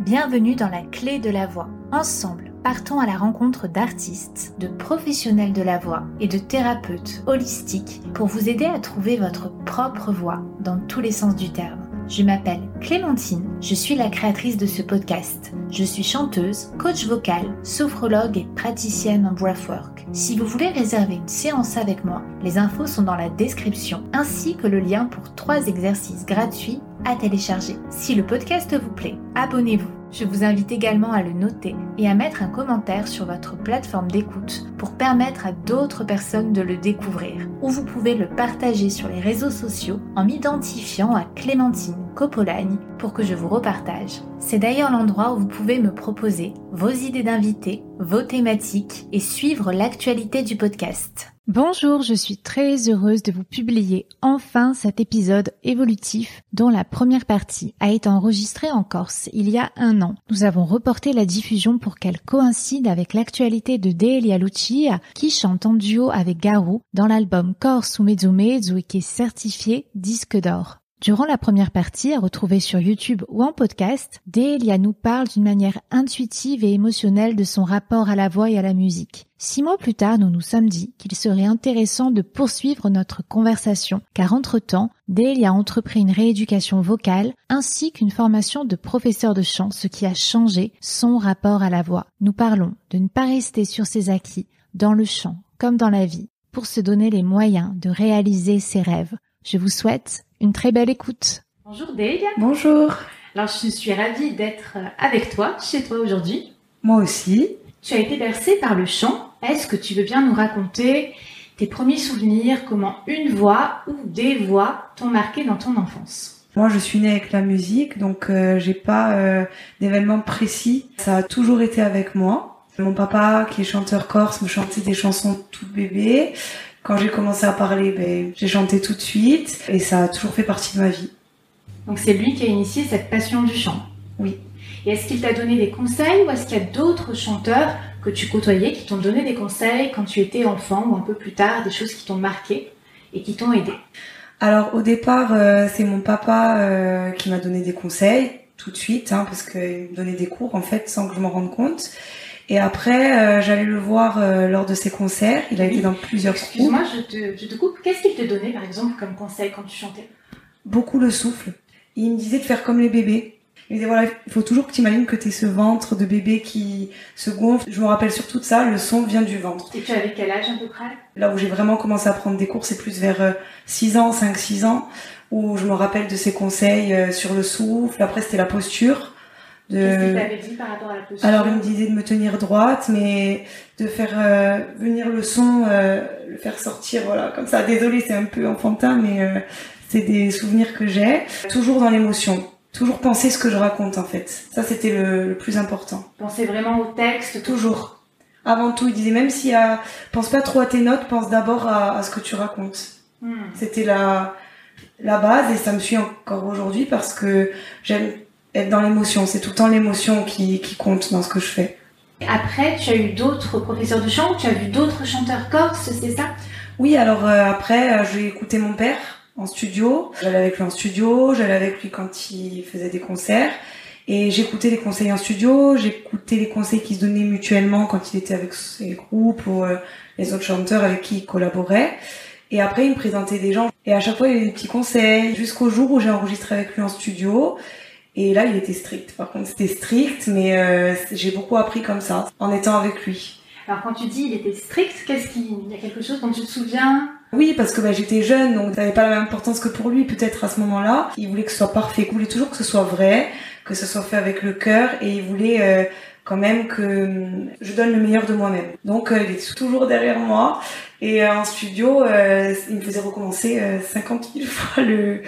Bienvenue dans la clé de la voix. Ensemble, partons à la rencontre d'artistes, de professionnels de la voix et de thérapeutes holistiques pour vous aider à trouver votre propre voix dans tous les sens du terme. Je m'appelle Clémentine, je suis la créatrice de ce podcast. Je suis chanteuse, coach vocal, sophrologue et praticienne en breathwork. Si vous voulez réserver une séance avec moi, les infos sont dans la description ainsi que le lien pour trois exercices gratuits à télécharger. Si le podcast vous plaît, abonnez-vous je vous invite également à le noter et à mettre un commentaire sur votre plateforme d'écoute pour permettre à d'autres personnes de le découvrir. Ou vous pouvez le partager sur les réseaux sociaux en m'identifiant à Clémentine Copolagne pour que je vous repartage. C'est d'ailleurs l'endroit où vous pouvez me proposer vos idées d'invités, vos thématiques et suivre l'actualité du podcast. Bonjour, je suis très heureuse de vous publier enfin cet épisode évolutif dont la première partie a été enregistrée en Corse il y a un an. Nous avons reporté la diffusion pour qu'elle coïncide avec l'actualité de Delia Lucia qui chante en duo avec Garou dans l'album Corse ou Mezzo Mezzo et qui est certifié disque d'or. Durant la première partie, à retrouver sur YouTube ou en podcast, Delia nous parle d'une manière intuitive et émotionnelle de son rapport à la voix et à la musique. Six mois plus tard, nous nous sommes dit qu'il serait intéressant de poursuivre notre conversation, car entre-temps, Delia a entrepris une rééducation vocale ainsi qu'une formation de professeur de chant, ce qui a changé son rapport à la voix. Nous parlons de ne pas rester sur ses acquis, dans le chant comme dans la vie, pour se donner les moyens de réaliser ses rêves. Je vous souhaite une très belle écoute. Bonjour Delia. Bonjour. Alors je suis ravie d'être avec toi, chez toi aujourd'hui. Moi aussi. Tu as été bercée par le chant. Est-ce que tu veux bien nous raconter tes premiers souvenirs, comment une voix ou des voix t'ont marqué dans ton enfance? Moi, je suis née avec la musique, donc euh, j'ai pas euh, d'événements précis. Ça a toujours été avec moi. Mon papa, qui est chanteur corse, me chantait des chansons tout bébé. Quand j'ai commencé à parler, ben, j'ai chanté tout de suite et ça a toujours fait partie de ma vie. Donc c'est lui qui a initié cette passion du chant Oui. Et est-ce qu'il t'a donné des conseils ou est-ce qu'il y a d'autres chanteurs que tu côtoyais qui t'ont donné des conseils quand tu étais enfant ou un peu plus tard, des choses qui t'ont marqué et qui t'ont aidé? Alors au départ, euh, c'est mon papa euh, qui m'a donné des conseils tout de suite, hein, parce qu'il me donnait des cours en fait sans que je m'en rende compte. Et après, euh, j'allais le voir euh, lors de ses concerts. Il a été dans plusieurs. Excuse-moi, je te, je te coupe. Qu'est-ce qu'il te donnait, par exemple, comme conseil quand tu chantais? Beaucoup le souffle. Il me disait de faire comme les bébés. Il me disait, voilà, il faut toujours que tu imagines que tu es ce ventre de bébé qui se gonfle. Je me rappelle surtout de ça, le son vient du ventre. Et tu avais quel âge à peu près? Là où j'ai vraiment commencé à prendre des cours, c'est plus vers 6 euh, ans, 5-6 ans, où je me rappelle de ses conseils sur le souffle. Après, c'était la posture Qu'est-ce dit par rapport à la posture Alors il me disait de me tenir droite, mais de faire euh, venir le son, euh, le faire sortir, voilà, comme ça. Désolée, c'est un peu enfantin, mais euh, c'est des souvenirs que j'ai. Toujours dans l'émotion. Toujours penser ce que je raconte en fait. Ça c'était le, plus important. Penser vraiment au texte. Toujours. Avant tout, il disait même si a, pense pas trop à tes notes, pense d'abord à, ce que tu racontes. Hmm. C'était la la base et ça me suit encore aujourd'hui parce que j'aime être dans l'émotion. C'est tout le temps l'émotion qui, qui compte dans ce que je fais. Après, tu as eu d'autres professeurs de chant, tu as vu d'autres chanteurs corses, c'est ça? Oui, alors euh, après, euh, j'ai écouté mon père en studio. J'allais avec lui en studio, j'allais avec lui quand il faisait des concerts. Et j'écoutais les conseils en studio, j'écoutais les conseils qui se donnaient mutuellement quand il était avec ses groupes ou euh, les autres chanteurs avec qui il collaborait. Et après, il me présentait des gens. Et à chaque fois, il y avait des petits conseils. Jusqu'au jour où j'ai enregistré avec lui en studio. Et là, il était strict. Par contre, c'était strict, mais euh, j'ai beaucoup appris comme ça, en étant avec lui. Alors, quand tu dis il était strict, qu'est-ce qu'il y a quelque chose dont tu te souviens? Oui, parce que bah, j'étais jeune, donc ça n'avait pas la même importance que pour lui, peut-être à ce moment-là. Il voulait que ce soit parfait, il voulait toujours que ce soit vrai, que ce soit fait avec le cœur, et il voulait euh, quand même que hum, je donne le meilleur de moi-même. Donc, euh, il est toujours derrière moi. Et en studio, il me faisait recommencer 50 000 fois le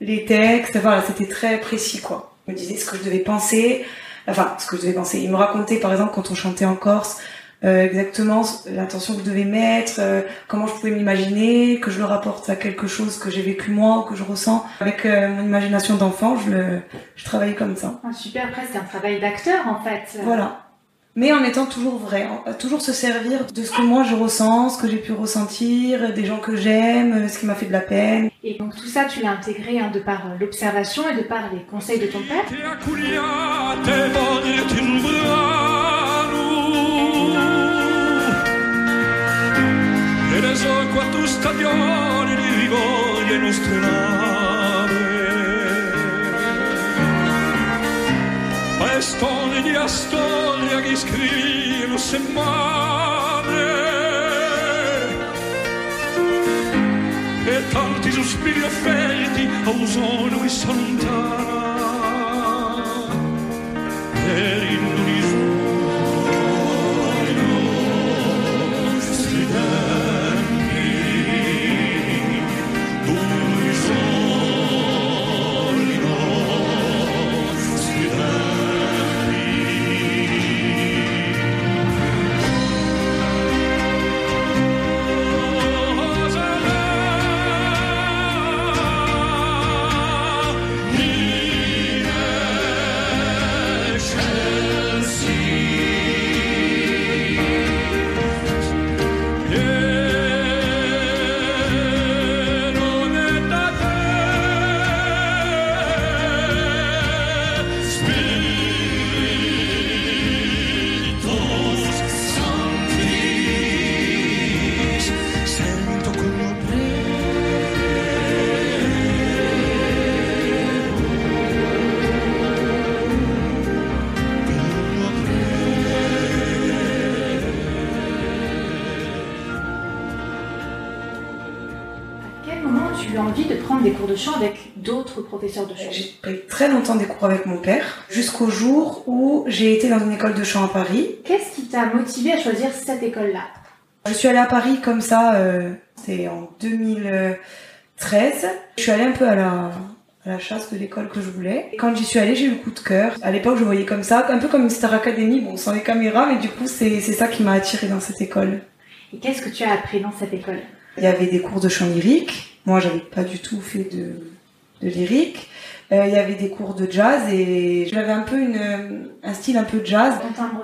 les textes, voilà, c'était très précis quoi. Il me disait ce que je devais penser, enfin ce que je devais penser. Il me racontait par exemple quand on chantait en Corse euh, exactement l'intention que je devais mettre, euh, comment je pouvais m'imaginer, que je le rapporte à quelque chose que j'ai vécu moi, que je ressens. Avec euh, mon imagination d'enfant, je le, je travaillais comme ça. Ah, super, après c'est un travail d'acteur en fait. Voilà. Mais en étant toujours vrai, toujours se servir de ce que moi je ressens, ce que j'ai pu ressentir, des gens que j'aime, ce qui m'a fait de la peine. Et donc tout ça, tu l'as intégré hein, de par euh, l'observation et de par les conseils de ton père. Storie di storia che scrivo settimane e tanti sospiri offerti a un sogno che s'allontana per il avec d'autres professeurs de chant J'ai pris très longtemps des cours avec mon père, jusqu'au jour où j'ai été dans une école de chant à Paris. Qu'est-ce qui t'a motivé à choisir cette école-là? Je suis allée à Paris comme ça, euh, c'est en 2013. Je suis allée un peu à la, à la chasse de l'école que je voulais. Quand j'y suis allée, j'ai eu le coup de cœur. À l'époque, je voyais comme ça, un peu comme une Star Academy, bon, sans les caméras, mais du coup, c'est ça qui m'a attirée dans cette école. Et qu'est-ce que tu as appris dans cette école? Il y avait des cours de chant lyrique, moi, j'avais pas du tout fait de, de lyrique. Euh, il y avait des cours de jazz et j'avais un peu une, un style un peu jazz.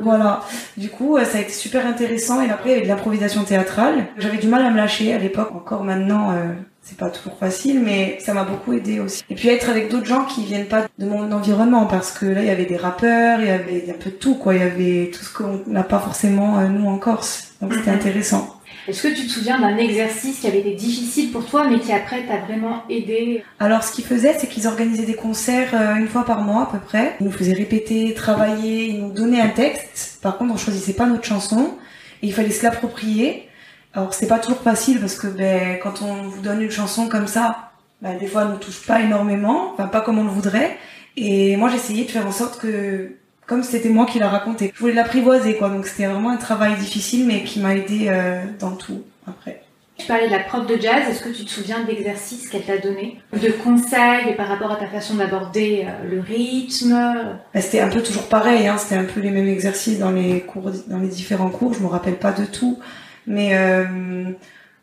Voilà. Du coup, euh, ça a été super intéressant. Et après, il y avait de l'improvisation théâtrale. J'avais du mal à me lâcher à l'époque. Encore maintenant, euh, c'est pas toujours facile, mais ça m'a beaucoup aidé aussi. Et puis être avec d'autres gens qui viennent pas de mon environnement, parce que là, il y avait des rappeurs, il y avait un peu de tout, quoi. Il y avait tout ce qu'on n'a pas forcément nous en Corse. Donc c'était intéressant. Est-ce que tu te souviens d'un exercice qui avait été difficile pour toi, mais qui après t'a vraiment aidé Alors, ce qu'ils faisaient, c'est qu'ils organisaient des concerts euh, une fois par mois à peu près. Ils nous faisaient répéter, travailler, ils nous donnaient un texte. Par contre, on choisissait pas notre chanson et il fallait se l'approprier. Alors, c'est pas toujours facile parce que ben, quand on vous donne une chanson comme ça, ben, des fois, elle nous touche pas énormément, enfin pas comme on le voudrait. Et moi, j'essayais de faire en sorte que comme c'était moi qui l'a raconté. Je voulais l'apprivoiser, quoi. Donc c'était vraiment un travail difficile, mais qui m'a aidé euh, dans tout après. Tu parlais de la prof de jazz, est-ce que tu te souviens d'exercices qu'elle t'a donné? De conseils par rapport à ta façon d'aborder euh, le rythme? Bah, C'était un peu toujours pareil, hein, c'était un peu les mêmes exercices dans les cours, dans les différents cours, je me rappelle pas de tout, mais euh,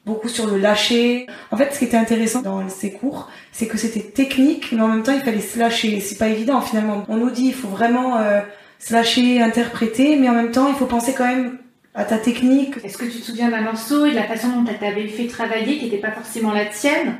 beaucoup sur le lâcher. En fait, ce qui était intéressant dans ces cours, c'est que c'était technique, mais en même temps, il fallait se lâcher. C'est pas évident finalement. On nous dit, il faut vraiment euh, se lâcher, interpréter, mais en même temps, il faut penser quand même à ta technique. Est-ce que tu te souviens d'un morceau et de la façon dont elle t'avait fait travailler, qui n'était pas forcément la tienne?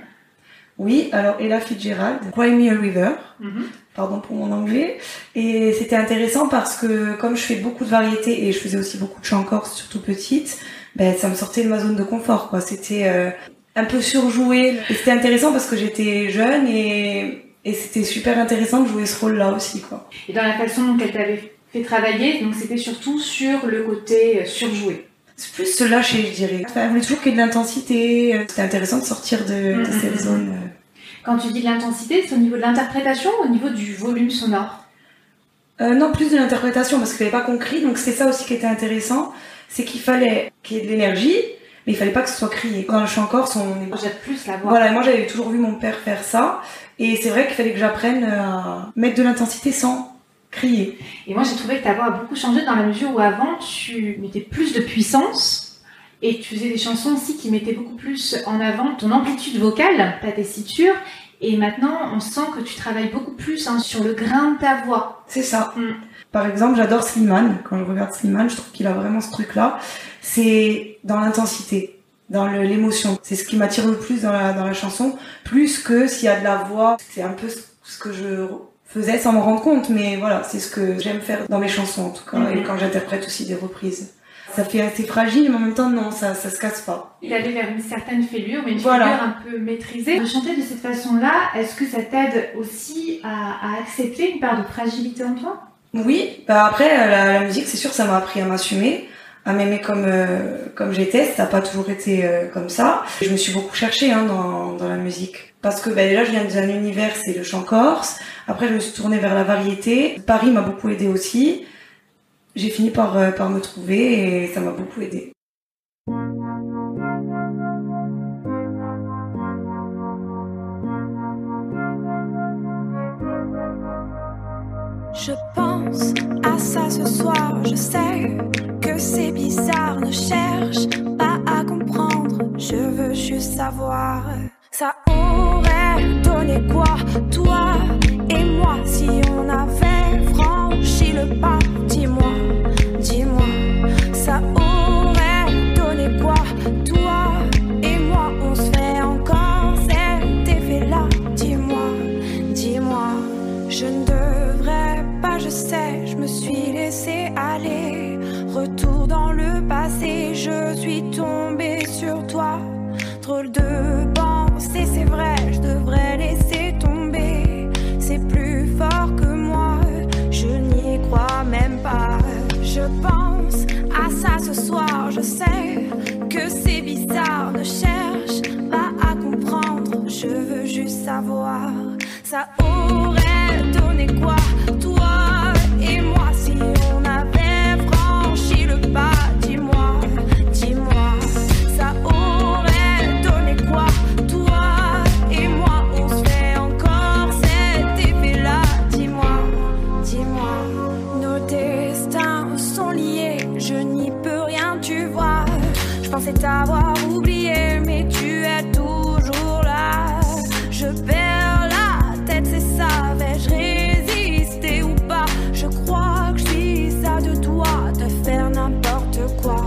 Oui, alors Ella Fitzgerald, Cry Me a River. Mhm. Pardon pour mon anglais. Et c'était intéressant parce que comme je fais beaucoup de variétés et je faisais aussi beaucoup de chants corse, surtout petite, ben ça me sortait de ma zone de confort quoi. C'était euh, un peu surjoué et c'était intéressant parce que j'étais jeune et et c'était super intéressant de jouer ce rôle-là aussi quoi. Et dans la façon dont elle t'avait fait travailler, donc c'était surtout sur le côté euh, surjoué. C'est plus se lâcher, je dirais. Enfin, elle voulait toujours qu'il y ait de l'intensité. Euh, c'était intéressant de sortir de, de cette zone. Quand tu dis de l'intensité, c'est au niveau de l'interprétation ou au niveau du volume sonore? Euh, Non, plus de l'interprétation parce n'y avait pas compris. Donc c'est ça aussi qui était intéressant c'est qu'il fallait qu'il y ait de l'énergie, mais il fallait pas que ce soit crié. Quand je suis en Corse, on jette plus la voix. Voilà, moi j'avais toujours vu mon père faire ça, et c'est vrai qu'il fallait que j'apprenne à mettre de l'intensité sans crier. Et moi j'ai trouvé que ta voix a beaucoup changé dans la mesure où avant tu mettais plus de puissance et tu faisais des chansons aussi qui mettaient beaucoup plus en avant ton amplitude vocale, ta tessiture. Et maintenant, on sent que tu travailles beaucoup plus hein, sur le grain de ta voix. C'est ça. Mm. Par exemple, j'adore Slimane. Quand je regarde Slimane, je trouve qu'il a vraiment ce truc-là. C'est dans l'intensité, dans l'émotion. C'est ce qui m'attire le plus dans la, dans la chanson, plus que s'il y a de la voix. C'est un peu ce que je faisais sans me rendre compte, mais voilà, c'est ce que j'aime faire dans mes chansons en tout cas, Mhm. et quand j'interprète aussi des reprises. Ça fait assez fragile, mais en même temps, non, ça, ça se casse pas. Il allait vers une certaine fêlure, mais une Voilà. fêlure un peu maîtrisée. De chanter de cette façon-là, est-ce que ça t'aide aussi à, à accepter une part de fragilité en toi? Oui, bah après euh, la, musique, c'est sûr, ça m'a appris à m'assumer, à m'aimer comme euh, j'étais. Ça n'a pas toujours été euh, comme ça. Je me suis beaucoup cherchée hein, dans la musique parce que bah, déjà je viens d'un univers, c'est le chant corse. Après, je me suis tournée vers la variété. Paris m'a beaucoup aidé aussi. J'ai fini par me trouver et ça m'a beaucoup aidé. Je pense à ça ce soir, je sais que c'est bizarre, ne cherche pas à comprendre, je veux juste savoir. Ça aurait donné quoi, toi et moi, si on avait ne cherche pas à comprendre, je veux juste savoir. Ça aurait donné quoi, Vais-je résister ou pas Je crois que je ça de toi, de faire n'importe quoi.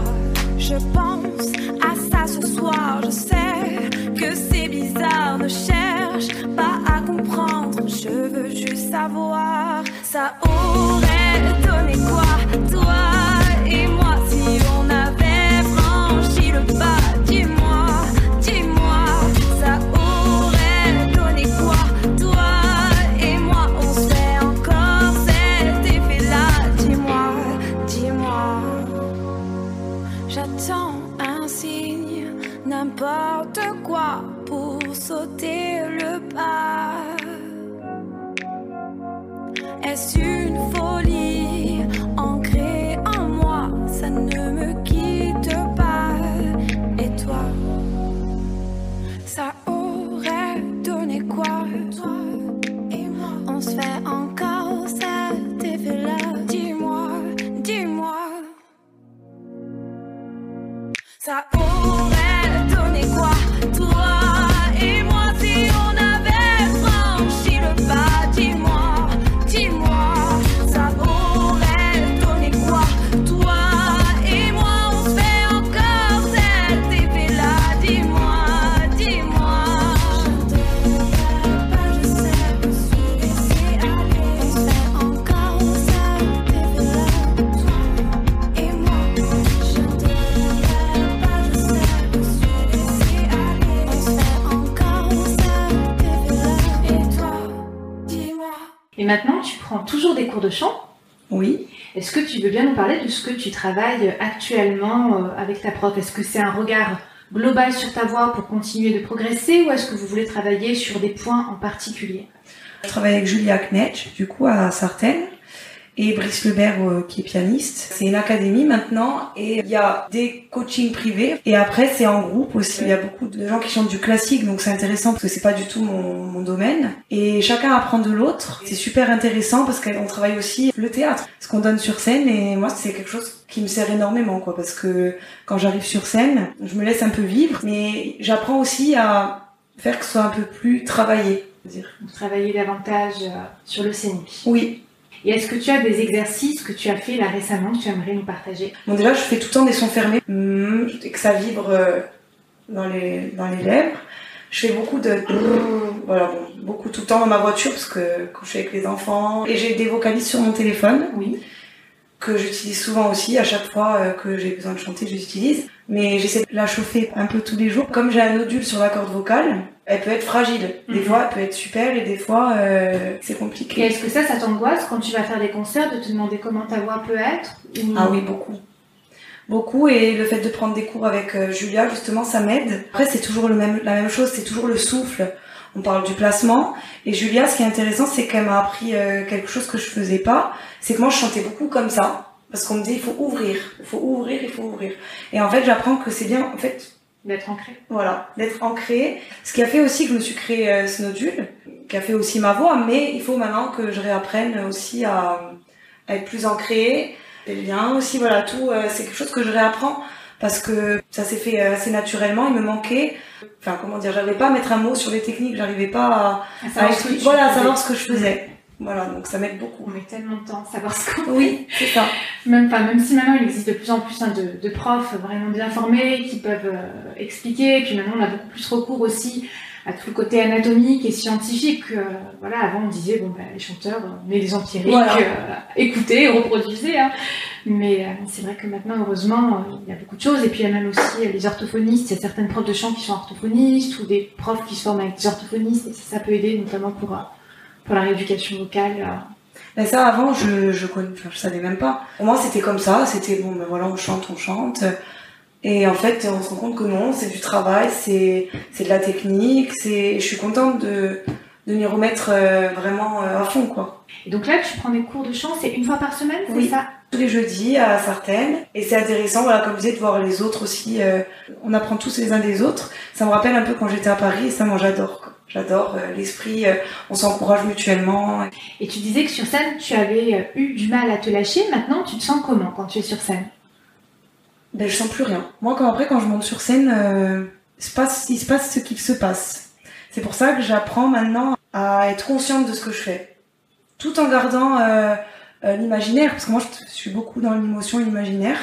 Je pense à ça ce soir, je sais que c'est bizarre, ne cherche pas à comprendre. Je veux juste savoir, ça aurait donné quoi, toujours des cours de chant. Oui. Est-ce que tu veux bien nous parler de ce que tu travailles actuellement euh, avec ta prof? Est-ce que c'est un regard global sur ta voix pour continuer de progresser ou est-ce que vous voulez travailler sur des points en particulier? Je travaille avec Julia Knetch, du coup, à Sartène, et Brice Lebert, euh, qui est pianiste. C'est une académie maintenant, et il y a des coachings privés, et après, c'est en groupe aussi. Il y a beaucoup de gens qui chantent du classique, donc c'est intéressant parce que c'est pas du tout mon, mon domaine. Et chacun apprend de l'autre. C'est super intéressant parce qu'on travaille aussi le théâtre, ce qu'on donne sur scène, et moi, c'est quelque chose qui me sert énormément, quoi, parce que quand j'arrive sur scène, je me laisse un peu vivre, mais j'apprends aussi à faire que ce soit un peu plus travaillé. dire. Vous travaillez davantage euh, sur le scénique. Oui, Et est-ce que tu as des exercices que tu as fait là récemment que tu aimerais nous partager? Bon, déjà, je fais tout le temps des sons fermés, mm, et que ça vibre euh, dans les, dans les lèvres. Je fais beaucoup de voilà, bon, beaucoup tout le temps dans ma voiture parce que quand je suis avec les enfants. Et j'ai des vocalises sur mon téléphone Oui. que j'utilise souvent aussi. À chaque fois euh, que j'ai besoin de chanter, je les utilise. Mais j'essaie de la chauffer un peu tous les jours. Comme j'ai un nodule sur la corde vocale, elle peut être fragile. Des Mhm. fois, elle peut être super et des fois, euh, c'est Et compliqué. est-ce que ça, ça t'angoisse quand tu vas faire des concerts de te demander comment ta voix peut être ou- Ah oui, beaucoup. Beaucoup et le fait de prendre des cours avec euh, Julia justement ça m'aide. Après c'est toujours le même, la même chose, c'est toujours le souffle. On parle du placement et Julia ce qui est intéressant c'est qu'elle m'a appris euh, quelque chose que je faisais pas, c'est que moi je chantais beaucoup comme ça parce qu'on me dit il faut ouvrir, il faut ouvrir, il faut ouvrir. Et en fait j'apprends que c'est bien en fait D'être ancré. voilà, d'être ancré. Ce qui a fait aussi que je me suis créé euh, ce nodule, qui a fait aussi ma voix, mais il faut maintenant que je réapprenne aussi à, à être plus ancré. Les liens aussi, voilà, tout, euh, c'est quelque chose que je réapprends parce que ça s'est fait euh, assez naturellement, il me manquait, enfin comment dire, j'arrivais pas à mettre un mot sur les techniques, j'arrivais pas à, savoir voilà, à savoir ce que je faisais. Voilà, donc ça m'aide beaucoup. On met tellement de temps à savoir ce qu'on Oui, c'est ça. Même, enfin, même si maintenant il existe de plus en plus hein, de, de profs vraiment bien formés qui peuvent euh, expliquer, puis maintenant on a beaucoup plus recours aussi à tout le côté anatomique et scientifique. euh, voilà, avant on disait bon bah, les chanteurs, euh, on met des empiriques, Voilà. euh, écoutez, reproduisez. Hein. Mais c'est vrai que maintenant heureusement il y a beaucoup de choses et puis il y a même aussi les orthophonistes. Il y a certaines profs de chant qui sont orthophonistes ou des profs qui se forment avec des orthophonistes et ça, ça peut aider notamment pour pour la rééducation vocale. euh. Mais ça, avant, je, je connais, enfin, je savais même pas. Pour moi, c'était comme ça. C'était bon, ben voilà, on chante, on chante. Et en fait, on se rend compte que non, c'est du travail, c'est, c'est de la technique, c'est, je suis contente de, de m'y remettre euh, vraiment euh, à fond, quoi. Et donc là tu prends des cours de chant, c'est une fois par semaine, c'est Oui. ça? Tous les jeudis à Sartène. Et c'est intéressant, voilà, comme je disais, de voir les autres aussi. euh, on apprend tous les uns des autres. Ça me rappelle un peu quand j'étais à Paris et ça, moi, j'adore. J'adore euh, l'esprit, euh, on s'encourage mutuellement. Et tu disais que sur scène, tu avais euh, eu du mal à te lâcher. Maintenant, tu te sens comment quand tu es sur scène? Ben, je sens plus rien. Moi, quand après, quand je monte sur scène, euh, il, se passe, il se passe ce qu'il se passe. C'est pour ça que j'apprends maintenant à être consciente de ce que je fais. Tout en gardant euh, l'imaginaire, parce que moi, je, suis beaucoup dans l'émotion et l'imaginaire.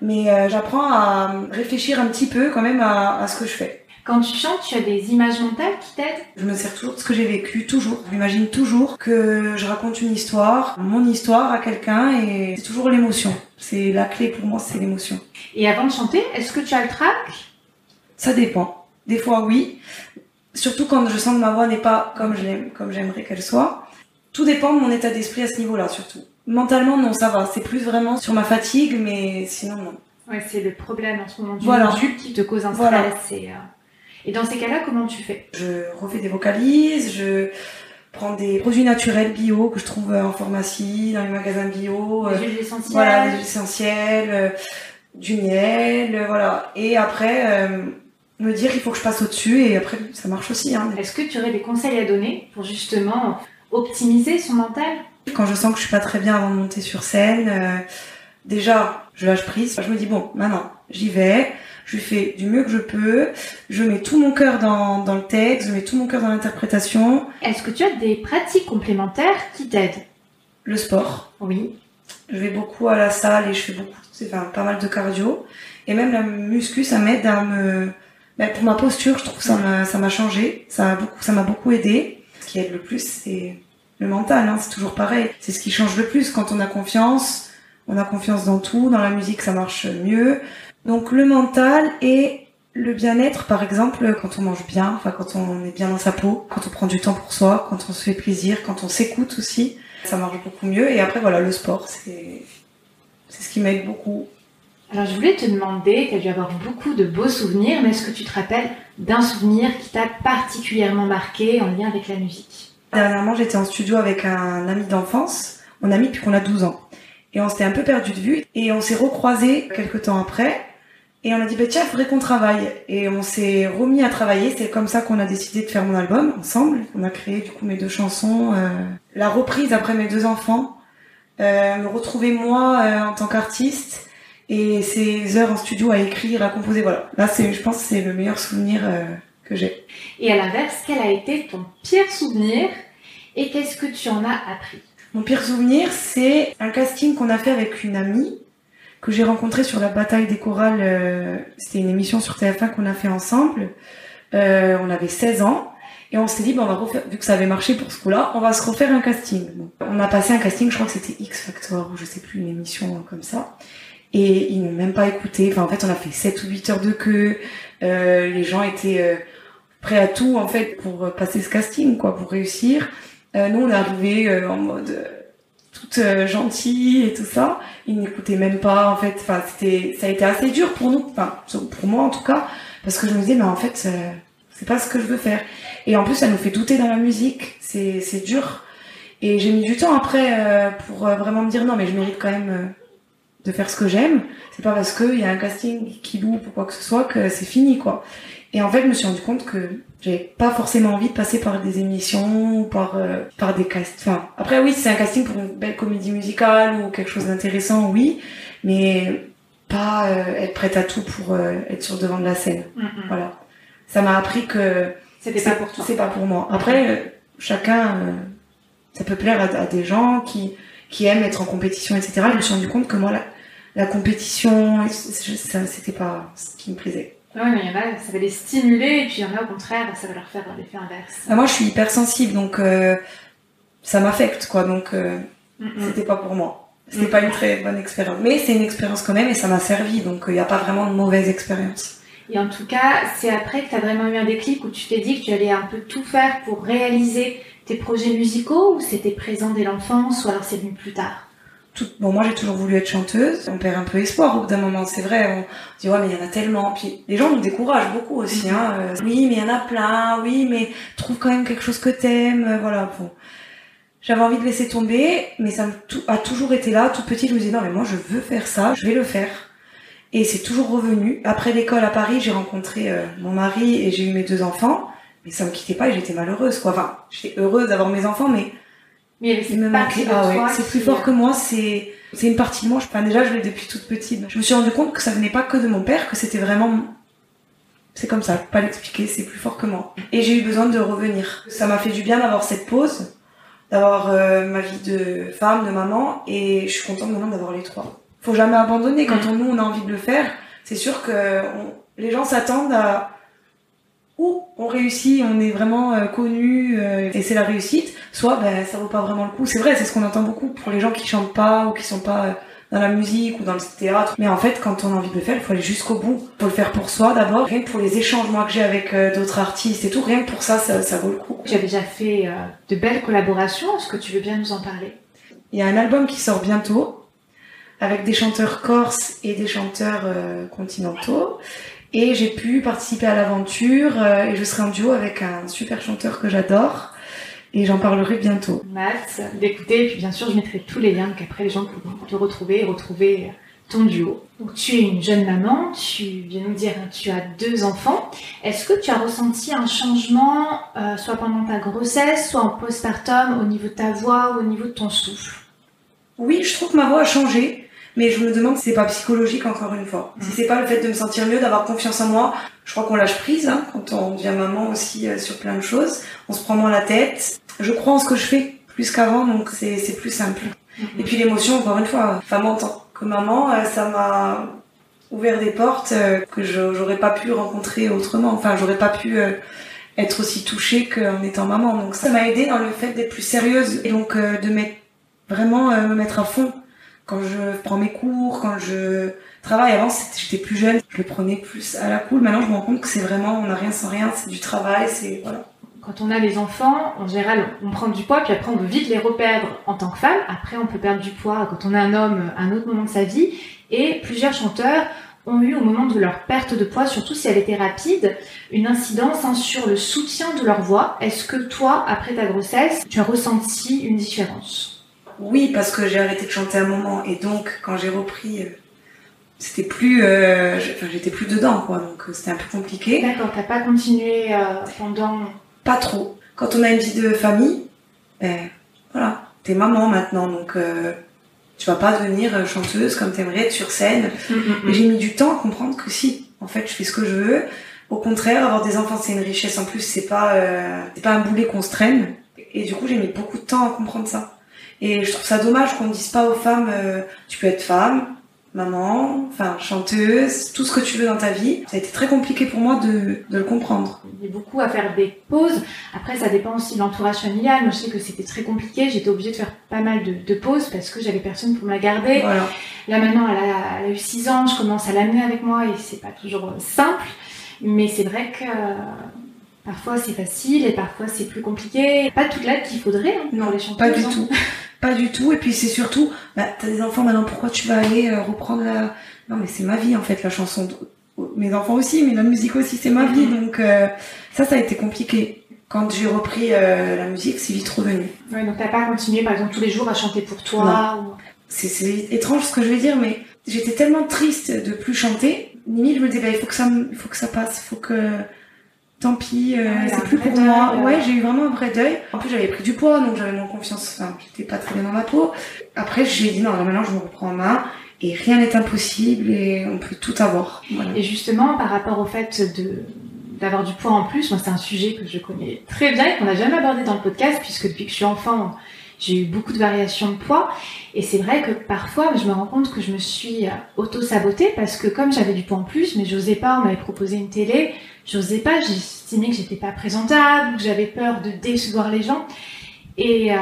Mais euh, j'apprends à réfléchir un petit peu quand même à, à ce que je fais. Quand tu chantes, tu as des images mentales qui t'aident? Je me sers toujours de ce que j'ai vécu, toujours. Je m'imagine toujours que je raconte une histoire, mon histoire à quelqu'un, et c'est toujours l'émotion. C'est la clé pour moi, c'est l'émotion. Et avant de chanter, est-ce que tu as le trac? Ça dépend. Des fois, oui. Surtout quand je sens que ma voix n'est pas comme je l'aime, comme j'aimerais qu'elle soit. Tout dépend de mon état d'esprit à ce niveau-là, surtout. Mentalement, non, ça va. C'est plus vraiment sur ma fatigue, mais sinon, non. Ouais, c'est le problème en ce moment du Voilà. qui te cause un stress. Voilà. Et, euh, et dans ces cas-là, comment tu fais? Je refais des vocalises, je prends des produits naturels bio que je trouve euh, en pharmacie, dans les magasins bio. euh, Les huiles essentielles Voilà, des huiles essentielles, euh, du miel, voilà. Et après, euh, me dire qu'il faut que je passe au-dessus, et après, ça marche aussi. Hein. Est-ce que tu aurais des conseils à donner pour justement optimiser son mental? Quand je sens que je suis pas très bien avant de monter sur scène, euh, déjà, je lâche prise. Je me dis, bon, maintenant, j'y vais, je fais du mieux que je peux, je mets tout mon cœur dans, dans le texte, je mets tout mon cœur dans l'interprétation, Est-ce que tu as des pratiques complémentaires qui t'aident? Le sport. Oui. Je vais beaucoup à la salle et je fais beaucoup, enfin, pas mal de cardio. Et même la muscu, ça m'aide à me, ben, pour ma posture, je trouve que ça m'a, ça m'a changé. Ça a beaucoup, ça m'a beaucoup aidé. Ce qui aide le plus, c'est le mental, hein, c'est toujours pareil. C'est ce qui change le plus quand on a confiance. On a confiance dans tout. Dans la musique, ça marche mieux. Donc, le mental et le bien-être, par exemple, quand on mange bien, enfin, quand on est bien dans sa peau, quand on prend du temps pour soi, quand on se fait plaisir, quand on s'écoute aussi, ça marche beaucoup mieux. Et après, voilà, le sport, c'est, c'est ce qui m'aide beaucoup. Alors je voulais te demander, tu as dû avoir beaucoup de beaux souvenirs, mais est-ce que tu te rappelles d'un souvenir qui t'a particulièrement marqué en lien avec la musique? Dernièrement, j'étais en studio avec un ami d'enfance, mon ami depuis qu'on a 12 ans. Et on s'était un peu perdu de vue. Et on s'est recroisés quelques temps après. Et on a dit, bah, tiens, il faudrait qu'on travaille. Et on s'est remis à travailler. C'est comme ça qu'on a décidé de faire mon album ensemble. On a créé du coup mes deux chansons. euh, la reprise après mes deux enfants. Euh, me retrouver moi euh, en tant qu'artiste. Et ces heures en studio à écrire, à composer. Voilà. Là, c'est, je pense que c'est le meilleur souvenir euh, que j'ai. Et à l'inverse, quel a été ton pire souvenir et qu'est-ce que tu en as appris? Mon pire souvenir, c'est un casting qu'on a fait avec une amie que j'ai rencontrée sur la bataille des chorales. euh, C'était une émission sur TF1 qu'on a fait ensemble. Euh, on avait 16 ans. Et on s'est dit, bon, on va refaire, vu que ça avait marché pour ce coup-là, on va se refaire un casting. On a passé un casting, je crois que c'était X Factor, ou je sais plus, une émission comme ça. Et ils n'ont même pas écouté. Enfin, en fait, on a fait 7 ou 8 heures de queue. Euh, les gens étaient euh, prêts à tout, en fait, pour passer ce casting, quoi, pour réussir. Euh, nous, on est arrivés euh, en mode euh, toute euh, gentille et tout ça. Ils n'écoutaient même pas, en fait. C'était, ça a été assez dur pour nous, enfin, pour moi en tout cas, parce que je me disais, mais en fait, euh, c'est pas ce que je veux faire. Et en plus, ça nous fait douter dans la musique. C'est, c'est dur. Et j'ai mis du temps après euh, pour vraiment me dire non, mais je mérite quand même de faire ce que j'aime. C'est pas parce qu'il y a un casting qui loupe ou quoi que ce soit que c'est fini, quoi. Et en fait, je me suis rendu compte que j'avais pas forcément envie de passer par des émissions ou par, euh, par des casts. Enfin, après, oui, si c'est un casting pour une belle comédie musicale ou quelque chose d'intéressant, oui, mais pas euh, être prête à tout pour euh, être sur le devant de la scène. Voilà. Ça m'a appris que C'était pas pour toi. c'est pas pour moi. Après, chacun, euh, ça peut plaire à, à des gens qui, qui aiment être en compétition, etc. Je me suis rendu compte que moi, la, la compétition, c'était pas ce qui me plaisait. Ouais, mais il y en a, ça va les stimuler, et puis il y en a au contraire, ça va leur faire l'effet inverse. Ah, moi, je suis hypersensible, donc euh, ça m'affecte, quoi. Donc, euh, Mm, mm. c'était pas pour moi. C'était Mm. pas une très bonne expérience. Mais c'est une expérience quand même, et ça m'a servi, donc il n'y a pas vraiment de mauvaise expérience. Et en tout cas, c'est après que tu as vraiment eu un déclic où tu t'es dit que tu allais un peu tout faire pour réaliser tes projets musicaux, ou c'était présent dès l'enfance, ou alors c'est venu plus tard? Tout... Bon, moi, j'ai toujours voulu être chanteuse. On perd un peu espoir au bout d'un moment, c'est vrai. On dit, ouais, mais il y en a tellement. Puis les gens nous découragent beaucoup aussi. Hein. Euh, oui, mais il y en a plein. Oui, mais trouve quand même quelque chose que t'aimes. Euh, Voilà, bon. J'avais envie de laisser tomber, mais ça a toujours été là. Tout petit, je me disais, non, mais moi, je veux faire ça, je vais le faire. Et c'est toujours revenu. Après l'école à Paris, j'ai rencontré euh, mon mari et j'ai eu mes deux enfants. Mais ça me quittait pas et j'étais malheureuse, quoi. Enfin, j'étais heureuse d'avoir mes enfants, mais Mais il me manquait. Ah ouais, c'est plus fort que moi, c'est c'est une partie de moi. Je, enfin, déjà, je l'ai depuis toute petite. Je me suis rendu compte que ça venait pas que de mon père, que c'était vraiment. C'est comme ça, je peux pas l'expliquer, c'est plus fort que moi. Et j'ai eu besoin de revenir. Ça m'a fait du bien d'avoir cette pause, d'avoir euh, ma vie de femme, de maman, et je suis contente maintenant d'avoir les trois. Faut jamais abandonner. Quand on, nous, on a envie de le faire, c'est sûr que on- les gens s'attendent à ou on réussit, on est vraiment euh, connu euh, et c'est la réussite, soit ben ça vaut pas vraiment le coup. C'est vrai, c'est ce qu'on entend beaucoup pour les gens qui chantent pas ou qui sont pas euh, dans la musique ou dans le théâtre. Mais en fait, quand on a envie de le faire, il faut aller jusqu'au bout. Il faut le faire pour soi d'abord. Rien que pour les échanges moi que j'ai avec d'autres artistes et tout, rien que pour ça, ça, ça vaut le coup. Tu as déjà fait de belles collaborations, est-ce que tu veux bien nous en parler? Il y a un album qui sort bientôt avec des chanteurs corses et des chanteurs continentaux. Et j'ai pu participer à l'aventure euh, et je serai en duo avec un super chanteur que j'adore. Et j'en parlerai bientôt. Matt, d'écouter, et puis bien sûr je mettrai tous les liens, donc après les gens pourront te retrouver et retrouver euh, ton duo. Donc tu es une jeune maman, tu viens nous dire que tu as deux enfants. Est-ce que tu as ressenti un changement, euh, soit pendant ta grossesse, soit en postpartum, au niveau de ta voix ou au niveau de ton souffle? Oui, je trouve que ma voix a changé, mais je me demande si c'est pas psychologique encore une fois. Si c'est pas le fait de me sentir mieux, d'avoir confiance en moi. Je crois qu'on lâche prise hein, quand on devient maman aussi euh, sur plein de choses. On se prend moins la tête. Je crois en ce que je fais plus qu'avant, donc c'est plus simple. Et puis l'émotion, encore une fois, femme en tant que maman, euh, ça m'a ouvert des portes euh, que je- j'aurais pas pu rencontrer autrement. Enfin, j'aurais pas pu euh, être aussi touchée qu'en étant maman. Donc ça m'a aidé dans le fait d'être plus sérieuse et donc de mettre vraiment me mettre à fond quand je prends mes cours, quand je travaille. Avant, j'étais plus jeune, je le prenais plus à la cool. Maintenant, je me rends compte que c'est vraiment, on n'a rien sans rien, c'est du travail, c'est voilà. Quand on a les enfants, en général, on prend du poids, puis après on veut vite les reperdre en tant que femme. Après, on peut perdre du poids quand on est un homme à un autre moment de sa vie. Et plusieurs chanteurs ont eu, au moment de leur perte de poids, surtout si elle était rapide, une incidence hein, sur le soutien de leur voix. Est-ce que toi, après ta grossesse, tu as ressenti une différence? Oui, parce que j'ai arrêté de chanter un moment et donc quand j'ai repris, euh, c'était plus, euh, j'étais plus dedans quoi, donc euh, c'était un peu compliqué. D'accord, t'as pas continué euh, pendant... Pas trop. Quand on a une vie de famille, ben voilà, t'es maman maintenant, donc euh, tu vas pas devenir chanteuse comme t'aimerais être sur scène. Et j'ai mis du temps à comprendre que si, en fait, je fais ce que je veux. Au contraire, avoir des enfants, c'est une richesse. En plus, c'est pas, c'est pas un boulet qu'on se traîne. Et du coup, j'ai mis beaucoup de temps à comprendre ça. Et je trouve ça dommage qu'on ne dise pas aux femmes, euh, tu peux être femme, maman, enfin chanteuse, tout ce que tu veux dans ta vie. Ça a été très compliqué pour moi de, de le comprendre. Il y a beaucoup à faire des pauses. Après, ça dépend aussi de l'entourage familial. Moi, je sais que c'était très compliqué. J'étais obligée de faire pas mal de, de pauses parce que j'avais personne pour me la garder. Voilà. Là, maintenant, elle a, elle a eu 6 ans. Je commence à l'amener avec moi et c'est pas toujours simple. Mais c'est vrai que euh, parfois c'est facile et parfois c'est plus compliqué. Pas toute l'aide qu'il faudrait hein, Non, pour les chanteuses. Pas du hein. tout. Pas du tout. Et puis c'est surtout, bah, t'as des enfants maintenant, pourquoi tu vas aller euh, reprendre la... Non mais c'est ma vie en fait, la chanson. Mes enfants aussi, mais la musique aussi, c'est ma vie. Donc euh, ça, ça a été compliqué. Quand j'ai repris euh, la musique, c'est vite revenu. Ouais, donc t'as pas continué par exemple tous les jours à chanter pour toi ou... C'est étrange ce que je vais dire, mais j'étais tellement triste de plus chanter. Limite, je me disais, bah, il faut que ça, il faut que ça passe, il faut que... Tant pis, euh, un c'est plus pour moi. deuil, Ouais, j'ai eu vraiment un vrai deuil. En plus, j'avais pris du poids, donc j'avais moins confiance. Enfin, j'étais pas très bien dans ma peau. Après, j'ai dit, non, là, maintenant, je me reprends en main. Et rien n'est impossible et on peut tout avoir. Voilà. Et justement, par rapport au fait de d'avoir du poids en plus, moi c'est un sujet que je connais très bien et qu'on n'a jamais abordé dans le podcast puisque depuis que je suis enfant, j'ai eu beaucoup de variations de poids et c'est vrai que parfois je me rends compte que je me suis auto-sabotée parce que comme j'avais du poids en plus, mais j'osais pas, on m'avait proposé une télé, j'osais pas, j'estimais que j'étais pas présentable, que j'avais peur de décevoir les gens. Et euh,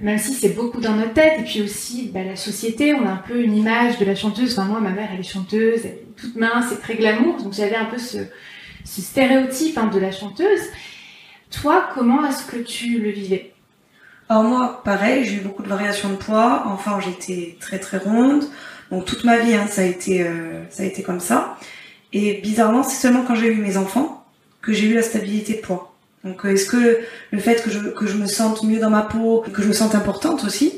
même si c'est beaucoup dans notre tête, et puis aussi bah, la société, on a un peu une image de la chanteuse. Enfin, moi, ma mère, elle est chanteuse, elle est toute mince, c'est très glamour. Donc j'avais un peu ce, stéréotype hein, de la chanteuse. Toi, comment est-ce que tu le vivais? Alors moi, pareil, j'ai eu beaucoup de variations de poids. Enfin, j'étais très très ronde. Donc toute ma vie, hein, ça a été euh, ça a été comme ça. Et bizarrement, c'est seulement quand j'ai eu mes enfants que j'ai eu la stabilité de poids. Donc euh, est-ce que le fait que je que je me sente mieux dans ma peau, que je me sente importante aussi,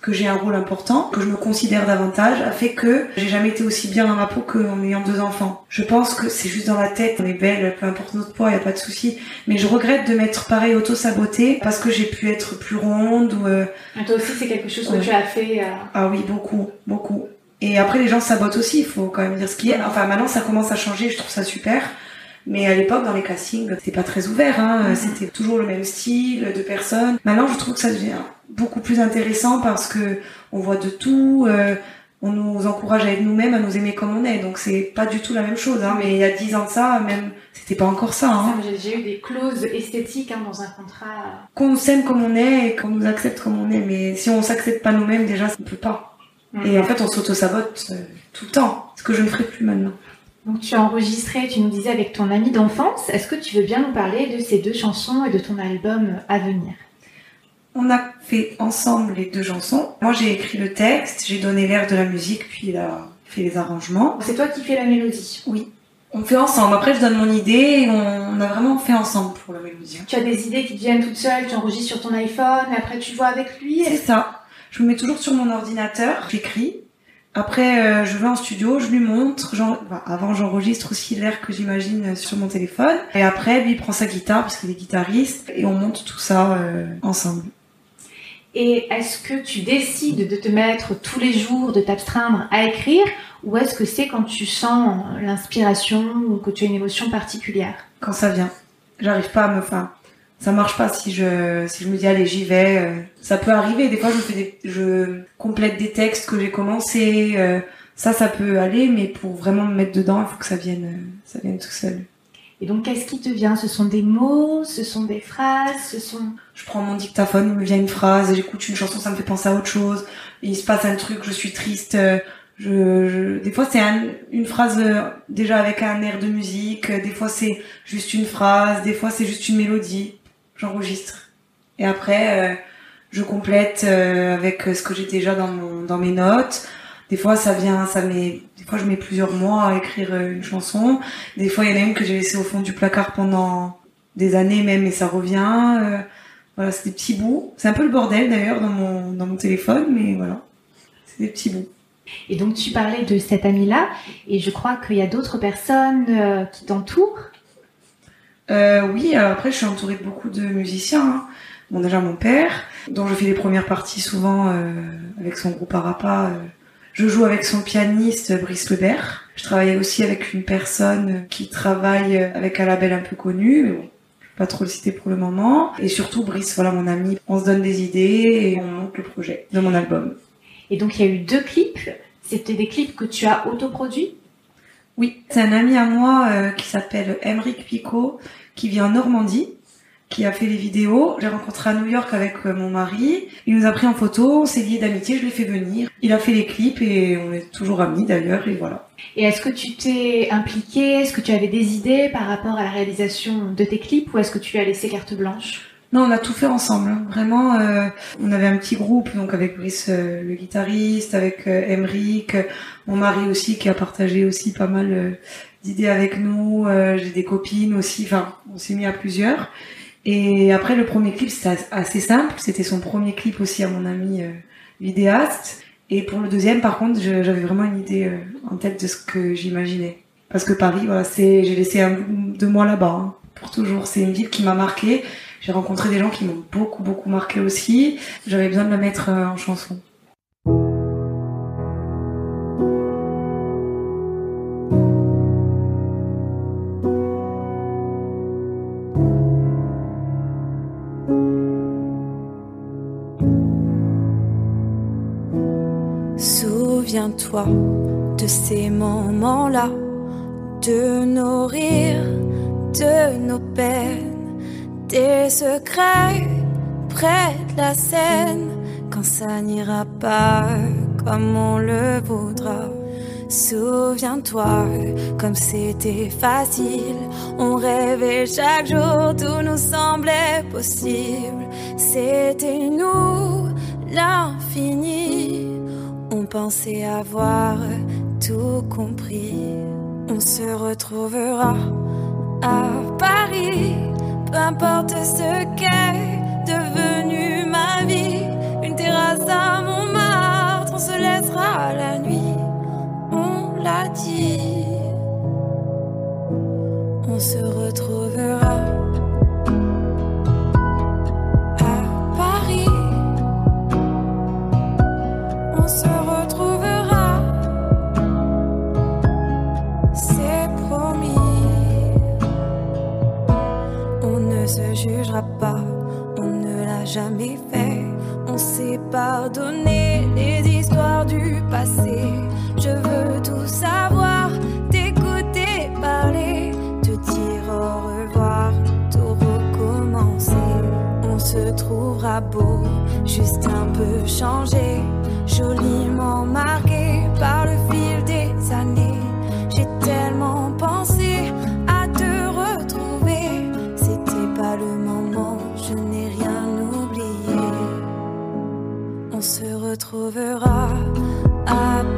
que j'ai un rôle important, que je me considère davantage, a fait que j'ai jamais été aussi bien dans ma peau qu'en ayant deux enfants. Je pense que c'est juste dans la tête, on est belle, peu importe notre poids, y a pas de souci. Mais je regrette de m'être pareil auto-sabotée parce que j'ai pu être plus ronde ou euh, Et Toi aussi, c'est quelque chose que Ouais. tu as fait. euh, ah oui, beaucoup, beaucoup. Et après, les gens sabotent aussi, il faut quand même dire ce qui est. Enfin, maintenant, ça commence à changer, je trouve ça super. Mais à l'époque, dans les castings, c'était pas très ouvert, hein. Mhm. C'était toujours le même style de personnes. Maintenant, je trouve que ça devient beaucoup plus intéressant parce que on voit de tout, euh, on nous encourage à être nous-mêmes, à nous aimer comme on est. Donc, c'est pas du tout la même chose, hein. Mais il y a dix ans de ça, même, c'était pas encore ça, hein. J'ai eu des clauses esthétiques hein, dans un contrat. Qu'on s'aime comme on est et qu'on nous accepte comme on est. Mais si on s'accepte pas nous-mêmes, déjà, ça ne peut pas. Et en fait, on s'auto-sabote euh, tout le temps. Ce que je ne ferai plus maintenant. Donc tu as enregistré, tu nous disais, avec ton ami d'enfance. Est-ce que tu veux bien nous parler de ces deux chansons et de ton album à venir? On a fait ensemble les deux chansons. Moi, j'ai écrit le texte, j'ai donné l'air de la musique, puis il a fait les arrangements. C'est toi qui fais la mélodie? On fait ensemble. Après, je donne mon idée et on, a vraiment fait ensemble pour la mélodie. Tu as des idées qui te viennent toutes seules, tu enregistres sur ton iPhone, et après tu vois avec lui. C'est ça. Je me mets toujours sur mon ordinateur, j'écris. Après, euh, je vais en studio, je lui montre. enfin, avant, j'enregistre aussi l'air que j'imagine sur mon téléphone. Et après, lui, il prend sa guitare, parce qu'il est guitariste, et on monte tout ça euh, ensemble. Et est-ce que tu décides de te mettre tous les jours, de t'abstreindre à écrire, ou est-ce que c'est quand tu sens l'inspiration ou que tu as une émotion particulière? Quand ça vient. J'arrive pas à me... Enfin, ça marche pas si je, si je me dis, allez, j'y vais. euh. Ça peut arriver. Des fois, je fais des, je complète des textes que j'ai commencé. euh, ça, ça peut aller, mais pour vraiment me mettre dedans, il faut que ça vienne, euh, ça vienne tout seul. Et donc qu'est-ce qui te vient? Ce sont des mots, ce sont des phrases, ce sont... Je prends mon dictaphone, il me vient une phrase, j'écoute une chanson, ça me fait penser à autre chose. Il se passe un truc, je suis triste. Je, je... Des fois, c'est un- une phrase déjà avec un air de musique. Des fois, c'est juste une phrase. Des fois, c'est juste une mélodie. J'enregistre. Et après, euh, je complète euh, avec ce que j'ai déjà dans, dans mes notes. Des fois, ça vient, ça met. Des fois, je mets plusieurs mois à écrire euh, une chanson. Des fois, il y en a une que j'ai laissée au fond du placard pendant des années même, et ça revient. euh, voilà, c'est des petits bouts. C'est un peu le bordel d'ailleurs dans mon, dans mon téléphone, mais voilà. C'est des petits bouts. Et donc tu parlais de cette amie-là, et je crois qu'il y a d'autres personnes euh, qui t'entourent. Euh, oui, alors après, je suis entourée de beaucoup de musiciens. hein. Bon, déjà mon père, dont je fais les premières parties souvent euh, avec son groupe Arapa. euh. Je joue avec son pianiste Brice Lebert. Je travaille aussi avec une personne qui travaille avec un label un peu connu. Mais bon, pas trop le citer pour le moment. Et surtout Brice, voilà mon ami, on se donne des idées et on monte le projet de mon album. Et donc il y a eu deux clips. C'était des clips que tu as autoproduits? Oui, c'est un ami à moi euh, qui s'appelle Emeric Picot, qui vit en Normandie qui a fait les vidéos. J'ai rencontré à New York avec euh, mon mari. Il nous a pris en photo, on s'est liés d'amitié, je l'ai fait venir. Il a fait les clips et on est toujours amis d'ailleurs et voilà. Et est-ce que tu t'es impliqué? Est-ce que tu avais des idées par rapport à la réalisation de tes clips ou est-ce que tu lui as laissé carte blanche? Non, on a tout fait ensemble. hein. Vraiment, euh, on avait un petit groupe, donc avec Brice, euh, le guitariste, avec euh, Emeric, euh, mon mari aussi, qui a partagé aussi pas mal euh, d'idées avec nous. euh, J'ai des copines aussi. Enfin, on s'est mis à plusieurs. Et après, le premier clip, c'était as- assez simple. C'était son premier clip aussi à mon ami vidéaste. Et pour le deuxième, par contre, j'avais vraiment une idée en tête de ce que j'imaginais. Parce que Paris, voilà, c'est, j'ai laissé un bout de moi là-bas, hein, pour toujours. C'est une ville qui m'a marqué. J'ai rencontré des gens qui m'ont beaucoup, beaucoup marqué aussi. J'avais besoin de la mettre euh, en chanson. Souviens-toi de ces moments-là, de nos rires, de nos peines, des secrets près de la scène, quand ça n'ira pas comme on le voudra. Souviens-toi, comme c'était facile, on rêvait chaque jour, tout nous semblait possible. C'était nous, l'infini. On pensait avoir tout compris. On se retrouvera à Paris, peu importe ce qu'est devenu jamais fait. On s'est pardonné les histoires du passé. Je veux tout savoir, t'écouter parler, te dire au revoir, tout recommencer. On se trouvera beau, juste un peu changé, joliment marqué se retrouvera à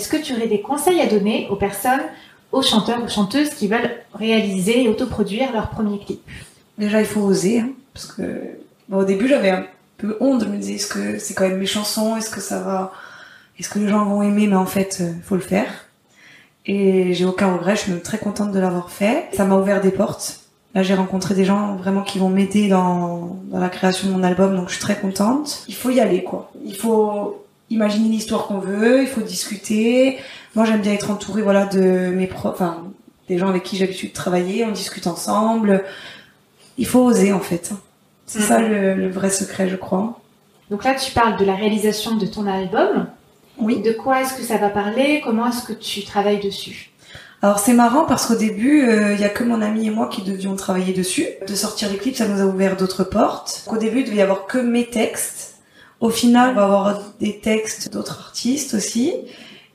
Est-ce que tu aurais des conseils à donner aux personnes aux chanteurs ou chanteuses qui veulent réaliser et autoproduire leur premier clip? Déjà, il faut oser, hein, parce que au début, j'avais un peu honte. Je me disais, est-ce que c'est quand même mes chansons Est-ce que ça va Est-ce que les gens vont aimer Mais en fait, euh, faut le faire. Et j'ai aucun regret. Je suis même très contente de l'avoir fait. Ça m'a ouvert des portes. Là, j'ai rencontré des gens vraiment qui vont m'aider dans, dans la création de mon album, donc je suis très contente. Il faut y aller, quoi. Il faut imaginer l'histoire qu'on veut, il faut discuter. Moi, j'aime bien être entourée, voilà, de mes profs, enfin, des gens avec qui j'ai l'habitude de travailler, on discute ensemble. Il faut oser, en fait. C'est ça le, le vrai secret, je crois. Donc là, tu parles de la réalisation de ton album. Oui. De quoi est-ce que ça va parler? Comment est-ce que tu travailles dessus? Alors c'est marrant parce qu'au début, euh, il y a que mon ami et moi qui devions travailler dessus. De sortir les clips, ça nous a ouvert d'autres portes. Au début, il devait y avoir que mes textes. Au final, on va avoir des textes d'autres artistes aussi.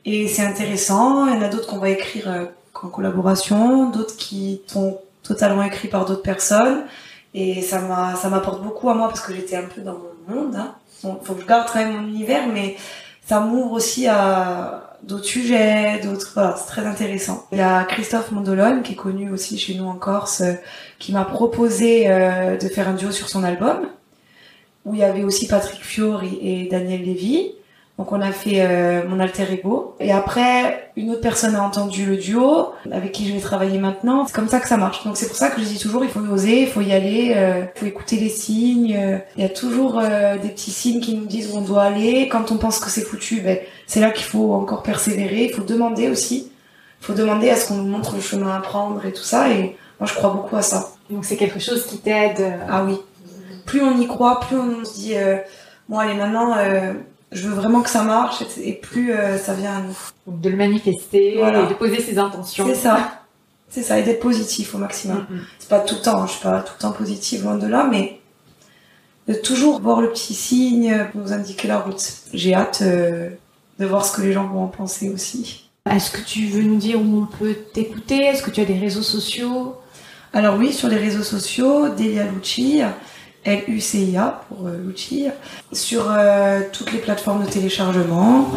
Et c'est intéressant. Il y en a d'autres qu'on va écrire euh, en collaboration, d'autres qui sont totalement écrits par d'autres personnes. Et ça m'a, ça m'apporte beaucoup à moi parce que j'étais un peu dans mon monde. Hein. Faut que je garde quand même mon univers, mais ça m'ouvre aussi à d'autres sujets, d'autres. Voilà, c'est très intéressant. Il y a Christophe Mondolone qui est connu aussi chez nous en Corse, euh, qui m'a proposé euh, de faire un duo sur son album, où il y avait aussi Patrick Fiori et Daniel Lévy. Donc on a fait euh, mon alter ego. Et après, une autre personne a entendu le duo, avec qui je vais travailler maintenant. C'est comme ça que ça marche. Donc c'est pour ça que je dis toujours, il faut oser, il faut y aller, euh, il faut écouter les signes. Il y a toujours euh, des petits signes qui nous disent où on doit aller. Quand on pense que c'est foutu, ben, c'est là qu'il faut encore persévérer. Il faut demander aussi. Il faut demander à ce qu'on nous montre le chemin à prendre et tout ça. Et moi, je crois beaucoup à ça. Donc c'est quelque chose qui t'aide. euh, Ah oui. Plus on y croit, plus on se dit, euh, bon allez maintenant, euh, je veux vraiment que ça marche, et et plus euh, ça vient à nous. donc de le manifester Voilà. et de poser ses intentions. C'est ça. C'est ça, et d'être positif au maximum. Mm, mm. C'est pas tout le temps, hein, je suis pas tout le temps positive, loin de là, mais de toujours voir le petit signe pour nous indiquer la route. J'ai hâte euh, de voir ce que les gens vont en penser aussi. Est-ce que tu veux nous dire où on peut t'écouter? Est-ce que tu as des réseaux sociaux? Alors oui, sur les réseaux sociaux, Delia Lucci, L-U-C-I-A pour euh, Lucci, sur euh, toutes les plateformes de téléchargement.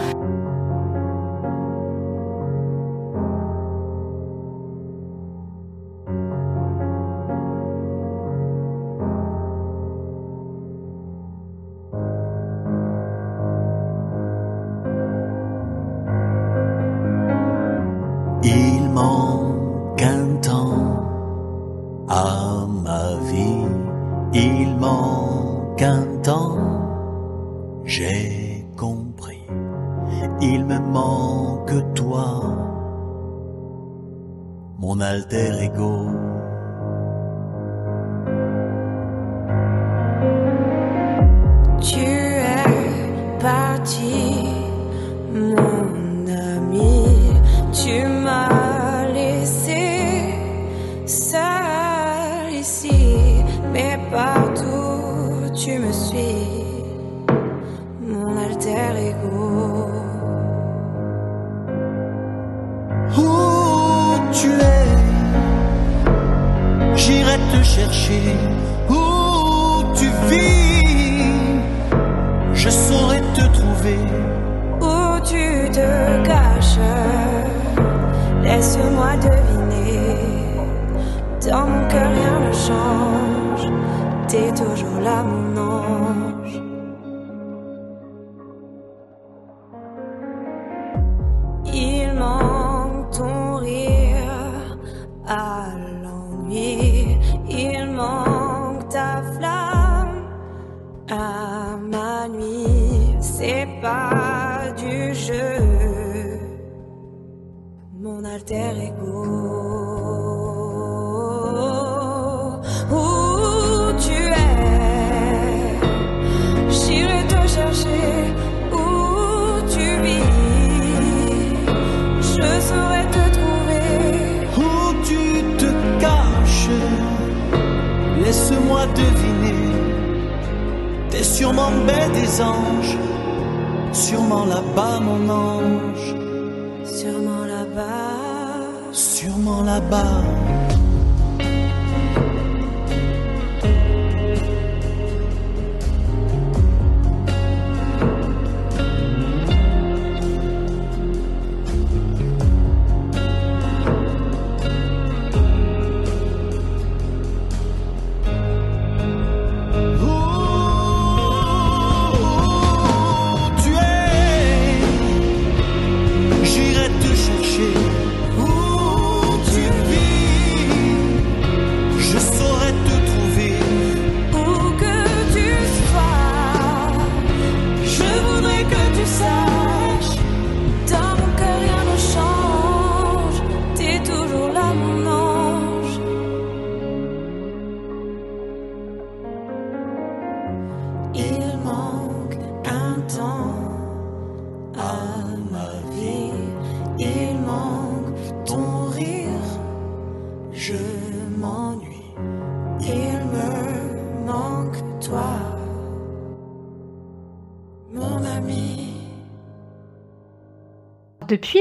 吧。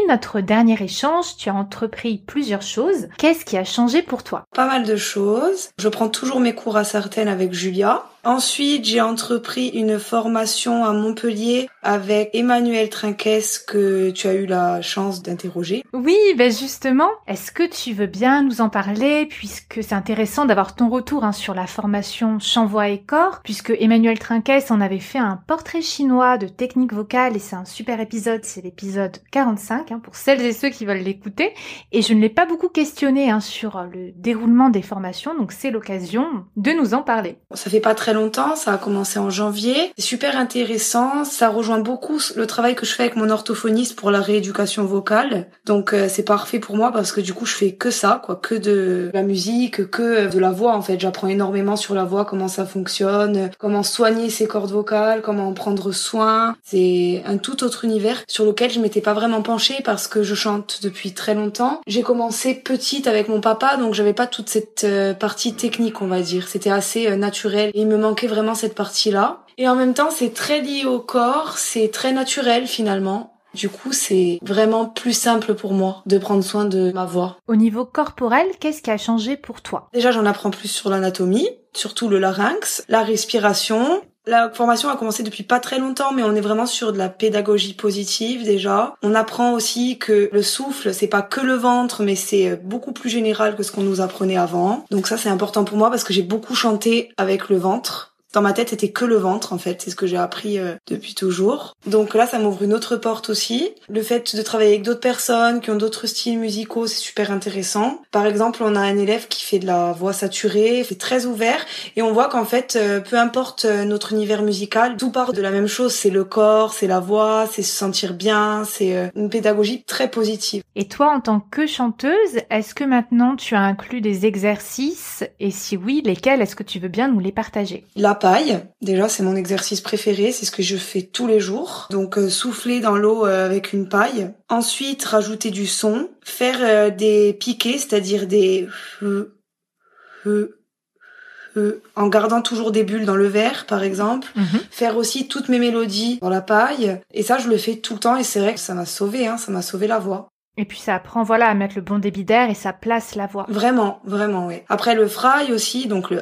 Notre dernier échange, tu as entrepris plusieurs choses. Qu'est-ce qui a changé pour toi? Pas mal de choses. Je prends toujours mes cours à certaines avec Julia. Ensuite, j'ai entrepris une formation à Montpellier avec Emmanuel Trinquès que tu as eu la chance d'interroger. Oui, ben justement, est-ce que tu veux bien nous en parler puisque c'est intéressant d'avoir ton retour hein, sur la formation chant, voix et corps puisque Emmanuel Trinquès en avait fait un portrait chinois de technique vocale et c'est un super épisode, c'est l'épisode 45 hein, pour celles et ceux qui veulent l'écouter et je ne l'ai pas beaucoup questionné hein, sur le déroulement des formations donc c'est l'occasion de nous en parler. Ça fait pas très longtemps, ça a commencé en janvier. C'est super intéressant, ça rejoint beaucoup le travail que je fais avec mon orthophoniste pour la rééducation vocale. Donc euh, c'est parfait pour moi parce que du coup je fais que ça, quoi, que de la musique, que de la voix en fait. J'apprends énormément sur la voix, comment ça fonctionne, comment soigner ses cordes vocales, comment en prendre soin. C'est un tout autre univers sur lequel je m'étais pas vraiment penchée parce que je chante depuis très longtemps. J'ai commencé petite avec mon papa, donc j'avais pas toute cette euh, partie technique, on va dire. C'était assez euh, naturel et il me manquait vraiment cette partie-là. Et en même temps, c'est très lié au corps, c'est très naturel finalement. Du coup, c'est vraiment plus simple pour moi de prendre soin de ma voix. Au niveau corporel, qu'est-ce qui a changé pour toi? Déjà, j'en apprends plus sur l'anatomie, surtout le larynx, la respiration. La formation a commencé depuis pas très longtemps, mais on est vraiment sur de la pédagogie positive déjà. On apprend aussi que le souffle, c'est pas que le ventre, mais c'est beaucoup plus général que ce qu'on nous apprenait avant. Donc ça, c'est important pour moi parce que j'ai beaucoup chanté avec le ventre dans ma tête, c'était que le ventre en fait. C'est ce que j'ai appris euh, depuis toujours. Donc là, ça m'ouvre une autre porte aussi. Le fait de travailler avec d'autres personnes qui ont d'autres styles musicaux, c'est super intéressant. Par exemple, on a un élève qui fait de la voix saturée, c'est très ouvert, et on voit qu'en fait, euh, peu importe euh, notre univers musical, tout part de la même chose. C'est le corps, c'est la voix, c'est se sentir bien, c'est une pédagogie très positive. Et toi, en tant que chanteuse, est-ce que maintenant tu as inclus des exercices? Et si oui, lesquels? Est-ce que tu veux bien nous les partager? Paille. Déjà, c'est mon exercice préféré, c'est ce que je fais tous les jours. Donc euh, souffler dans l'eau euh, avec une paille. Ensuite, rajouter du son, faire euh, des piquets, c'est-à-dire des en gardant toujours des bulles dans le verre, par exemple. Mhm. Faire aussi toutes mes mélodies dans la paille. Et ça, je le fais tout le temps et c'est vrai que ça m'a sauvé, hein, ça m'a sauvé la voix. Et puis ça apprend voilà à mettre le bon débit d'air et ça place la voix. Vraiment, vraiment, oui. Après le fry aussi, donc le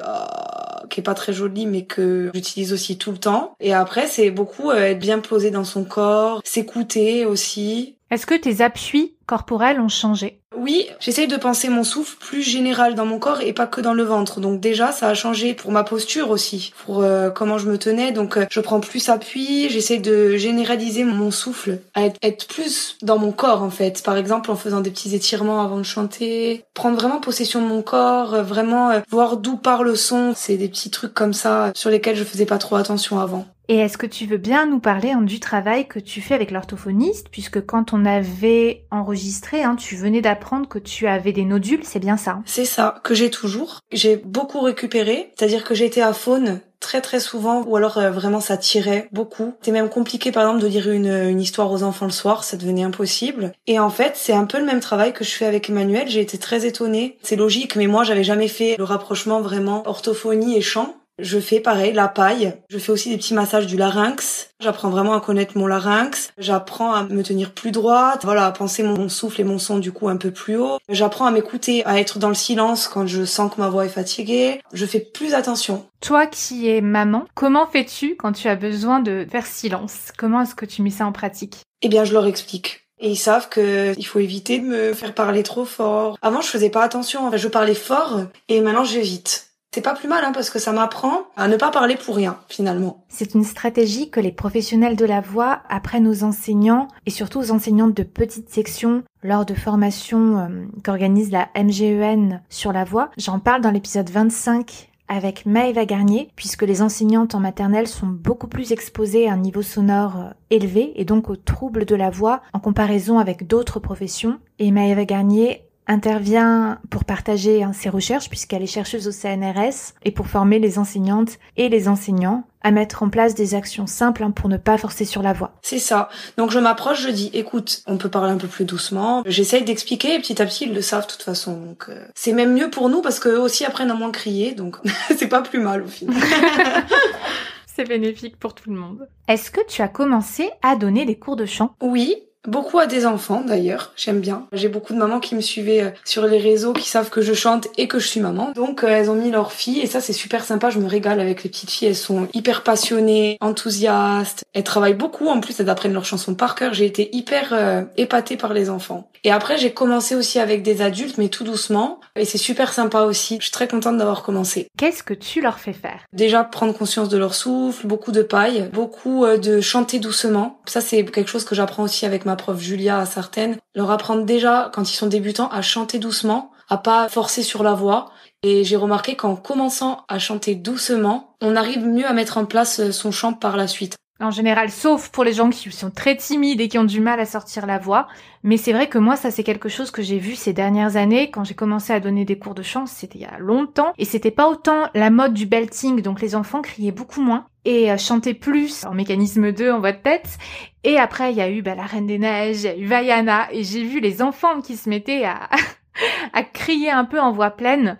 qui est pas très joli mais que j'utilise aussi tout le temps. Et après c'est beaucoup euh, être bien posé dans son corps, s'écouter aussi. Est-ce que tes appuis corporels ont changé? Oui, j'essaye de penser mon souffle plus général dans mon corps et pas que dans le ventre. Donc déjà, ça a changé pour ma posture aussi, pour euh, comment je me tenais. Donc euh, je prends plus appui, j'essaye de généraliser mon souffle, à être, plus dans mon corps en fait. Par exemple, en faisant des petits étirements avant de chanter, prendre vraiment possession de mon corps, vraiment voir d'où part le son. C'est des petits trucs comme ça sur lesquels je faisais pas trop attention avant. Et est-ce que tu veux bien nous parler hein, du travail que tu fais avec l'orthophoniste, puisque quand on avait enregistré, hein, tu venais d'apprendre que tu avais des nodules, c'est bien ça? C'est ça, que j'ai toujours. J'ai beaucoup récupéré, c'est-à-dire que j'étais à faune très très souvent, ou alors euh, vraiment ça tirait beaucoup. C'était même compliqué par exemple de lire une histoire aux enfants le soir, ça devenait impossible. Et en fait c'est un peu le même travail que je fais avec Emmanuel, j'ai été très étonnée. C'est logique, mais moi j'avais jamais fait le rapprochement vraiment orthophonie et chant. Je fais pareil, la paille. Je fais aussi des petits massages du larynx. J'apprends vraiment à connaître mon larynx. J'apprends à me tenir plus droite. Voilà, à penser mon souffle et mon son du coup un peu plus haut. J'apprends à m'écouter, à être dans le silence quand je sens que ma voix est fatiguée. Je fais plus attention. Toi qui es maman, comment fais-tu quand tu as besoin de faire silence? Comment est-ce que tu mets ça en pratique? Eh bien, je leur explique. Et ils savent que il faut éviter de me faire parler trop fort. Avant, je faisais pas attention. je parlais fort et maintenant j'évite. C'est pas plus mal hein, parce que ça m'apprend à ne pas parler pour rien finalement. C'est une stratégie que les professionnels de la voix apprennent aux enseignants et surtout aux enseignantes de petites sections lors de formations euh, qu'organise la MGEN sur la voix. J'en parle dans l'épisode 25 avec Maëva Garnier, puisque les enseignantes en maternelle sont beaucoup plus exposées à un niveau sonore euh, élevé et donc aux troubles de la voix en comparaison avec d'autres professions. Et Maëva Garnier intervient pour partager hein, ses recherches puisqu'elle est chercheuse au CNRS et pour former les enseignantes et les enseignants à mettre en place des actions simples hein, pour ne pas forcer sur la voix. C'est ça. Donc je m'approche, je dis écoute, on peut parler un peu plus doucement. J'essaye d'expliquer et petit à petit ils le savent de toute façon. Donc euh, c'est même mieux pour nous parce qu'eux aussi apprennent à moins crier donc c'est pas plus mal au final. c'est bénéfique pour tout le monde. Est-ce que tu as commencé à donner des cours de chant? Oui, Beaucoup à des enfants d'ailleurs, j'aime bien. J'ai beaucoup de mamans qui me suivaient euh, sur les réseaux, qui savent que je chante et que je suis maman. Donc euh, elles ont mis leur fille et ça c'est super sympa, je me régale avec les petites filles, elles sont hyper passionnées, enthousiastes, elles travaillent beaucoup en plus, elles apprennent leurs chansons par cœur. J'ai été hyper euh, épatée par les enfants. Et après j'ai commencé aussi avec des adultes mais tout doucement et c'est super sympa aussi. Je suis très contente d'avoir commencé. Qu'est-ce que tu leur fais faire? Déjà prendre conscience de leur souffle, beaucoup de paille, beaucoup de chanter doucement. Ça c'est quelque chose que j'apprends aussi avec ma prof Julia à certaines, leur apprendre déjà quand ils sont débutants à chanter doucement, à pas forcer sur la voix. Et j'ai remarqué qu'en commençant à chanter doucement, on arrive mieux à mettre en place son chant par la suite. En général, sauf pour les gens qui sont très timides et qui ont du mal à sortir la voix. Mais c'est vrai que moi, ça c'est quelque chose que j'ai vu ces dernières années. Quand j'ai commencé à donner des cours de chant, c'était il y a longtemps. Et c'était pas autant la mode du belting, donc les enfants criaient beaucoup moins et euh, chantaient plus en mécanisme 2 en voix de tête. Et après, il y a eu bah, la Reine des Neiges, il y a eu Vaiana, et j'ai vu les enfants qui se mettaient à, à crier un peu en voix pleine.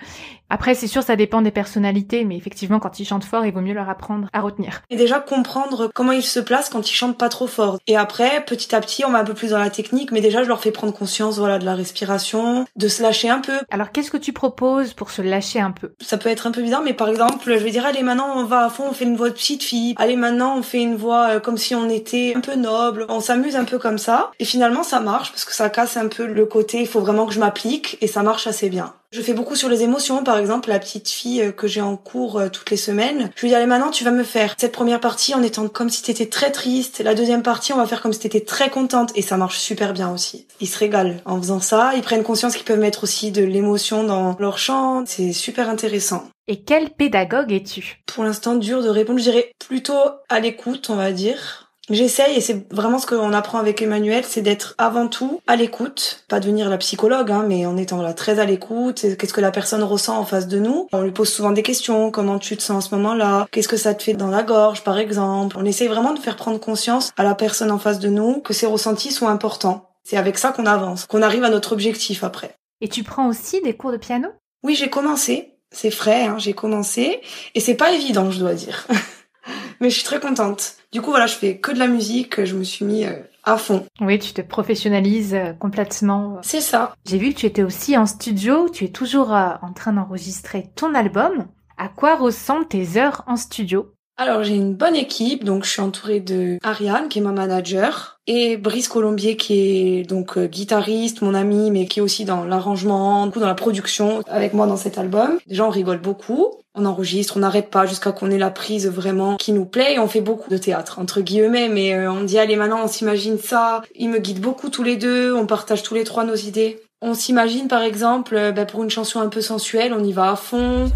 Après, c'est sûr, ça dépend des personnalités, mais effectivement, quand ils chantent fort, il vaut mieux leur apprendre à retenir. Et déjà comprendre comment ils se placent quand ils chantent pas trop fort. Et après, petit à petit, on va un peu plus dans la technique, mais déjà, je leur fais prendre conscience, voilà, de la respiration, de se lâcher un peu. Alors, qu'est-ce que tu proposes pour se lâcher un peu? Ça peut être un peu bizarre, mais par exemple, je vais dire, allez, maintenant, on va à fond, on fait une voix de petite fille. Allez, maintenant, on fait une voix euh, comme si on était un peu noble. On s'amuse un peu comme ça. Et finalement, ça marche parce que ça casse un peu le côté, il faut vraiment que je m'applique, et ça marche assez bien. Je fais beaucoup sur les émotions, par exemple, la petite fille euh, que j'ai en cours euh, toutes les semaines. Je lui dis, allez, maintenant, tu vas me faire cette première partie en étant comme si t'étais très triste. La deuxième partie, on va faire comme si t'étais très contente. Et ça marche super bien aussi. Ils se régalent en faisant ça. Ils prennent conscience qu'ils peuvent mettre aussi de l'émotion dans leur chant. C'est super intéressant. Et quel pédagogue es-tu? Pour l'instant, dur de répondre. Je dirais plutôt à l'écoute, on va dire. J'essaye et c'est vraiment ce qu'on apprend avec Emmanuel, c'est d'être avant tout à l'écoute, pas devenir la psychologue, hein, mais en étant là très à l'écoute. Qu'est-ce que la personne ressent en face de nous On lui pose souvent des questions. Comment tu te sens en ce moment-là Qu'est-ce que ça te fait dans la gorge, par exemple On essaye vraiment de faire prendre conscience à la personne en face de nous que ses ressentis sont importants. C'est avec ça qu'on avance, qu'on arrive à notre objectif après. Et tu prends aussi des cours de piano? Oui, j'ai commencé. C'est frais, hein, j'ai commencé et c'est pas évident, je dois dire. mais je suis très contente. Du coup, voilà, je fais que de la musique, je me suis mis euh, à fond. Oui, tu te professionnalises euh, complètement. C'est ça. J'ai vu que tu étais aussi en studio, tu es toujours euh, en train d'enregistrer ton album. À quoi ressemblent tes heures en studio? Alors j'ai une bonne équipe, donc je suis entourée de Ariane qui est ma manager et Brice Colombier qui est donc guitariste, mon ami, mais qui est aussi dans l'arrangement, dans la production avec moi dans cet album. Déjà on rigole beaucoup on enregistre, on n'arrête pas jusqu'à qu'on ait la prise vraiment qui nous plaît et on fait beaucoup de théâtre entre guillemets mais euh, on dit allez maintenant on s'imagine ça, ils me guident beaucoup tous les deux, on partage tous les trois nos idées. On s'imagine par exemple euh, bah, pour une chanson un peu sensuelle, on y va à fond.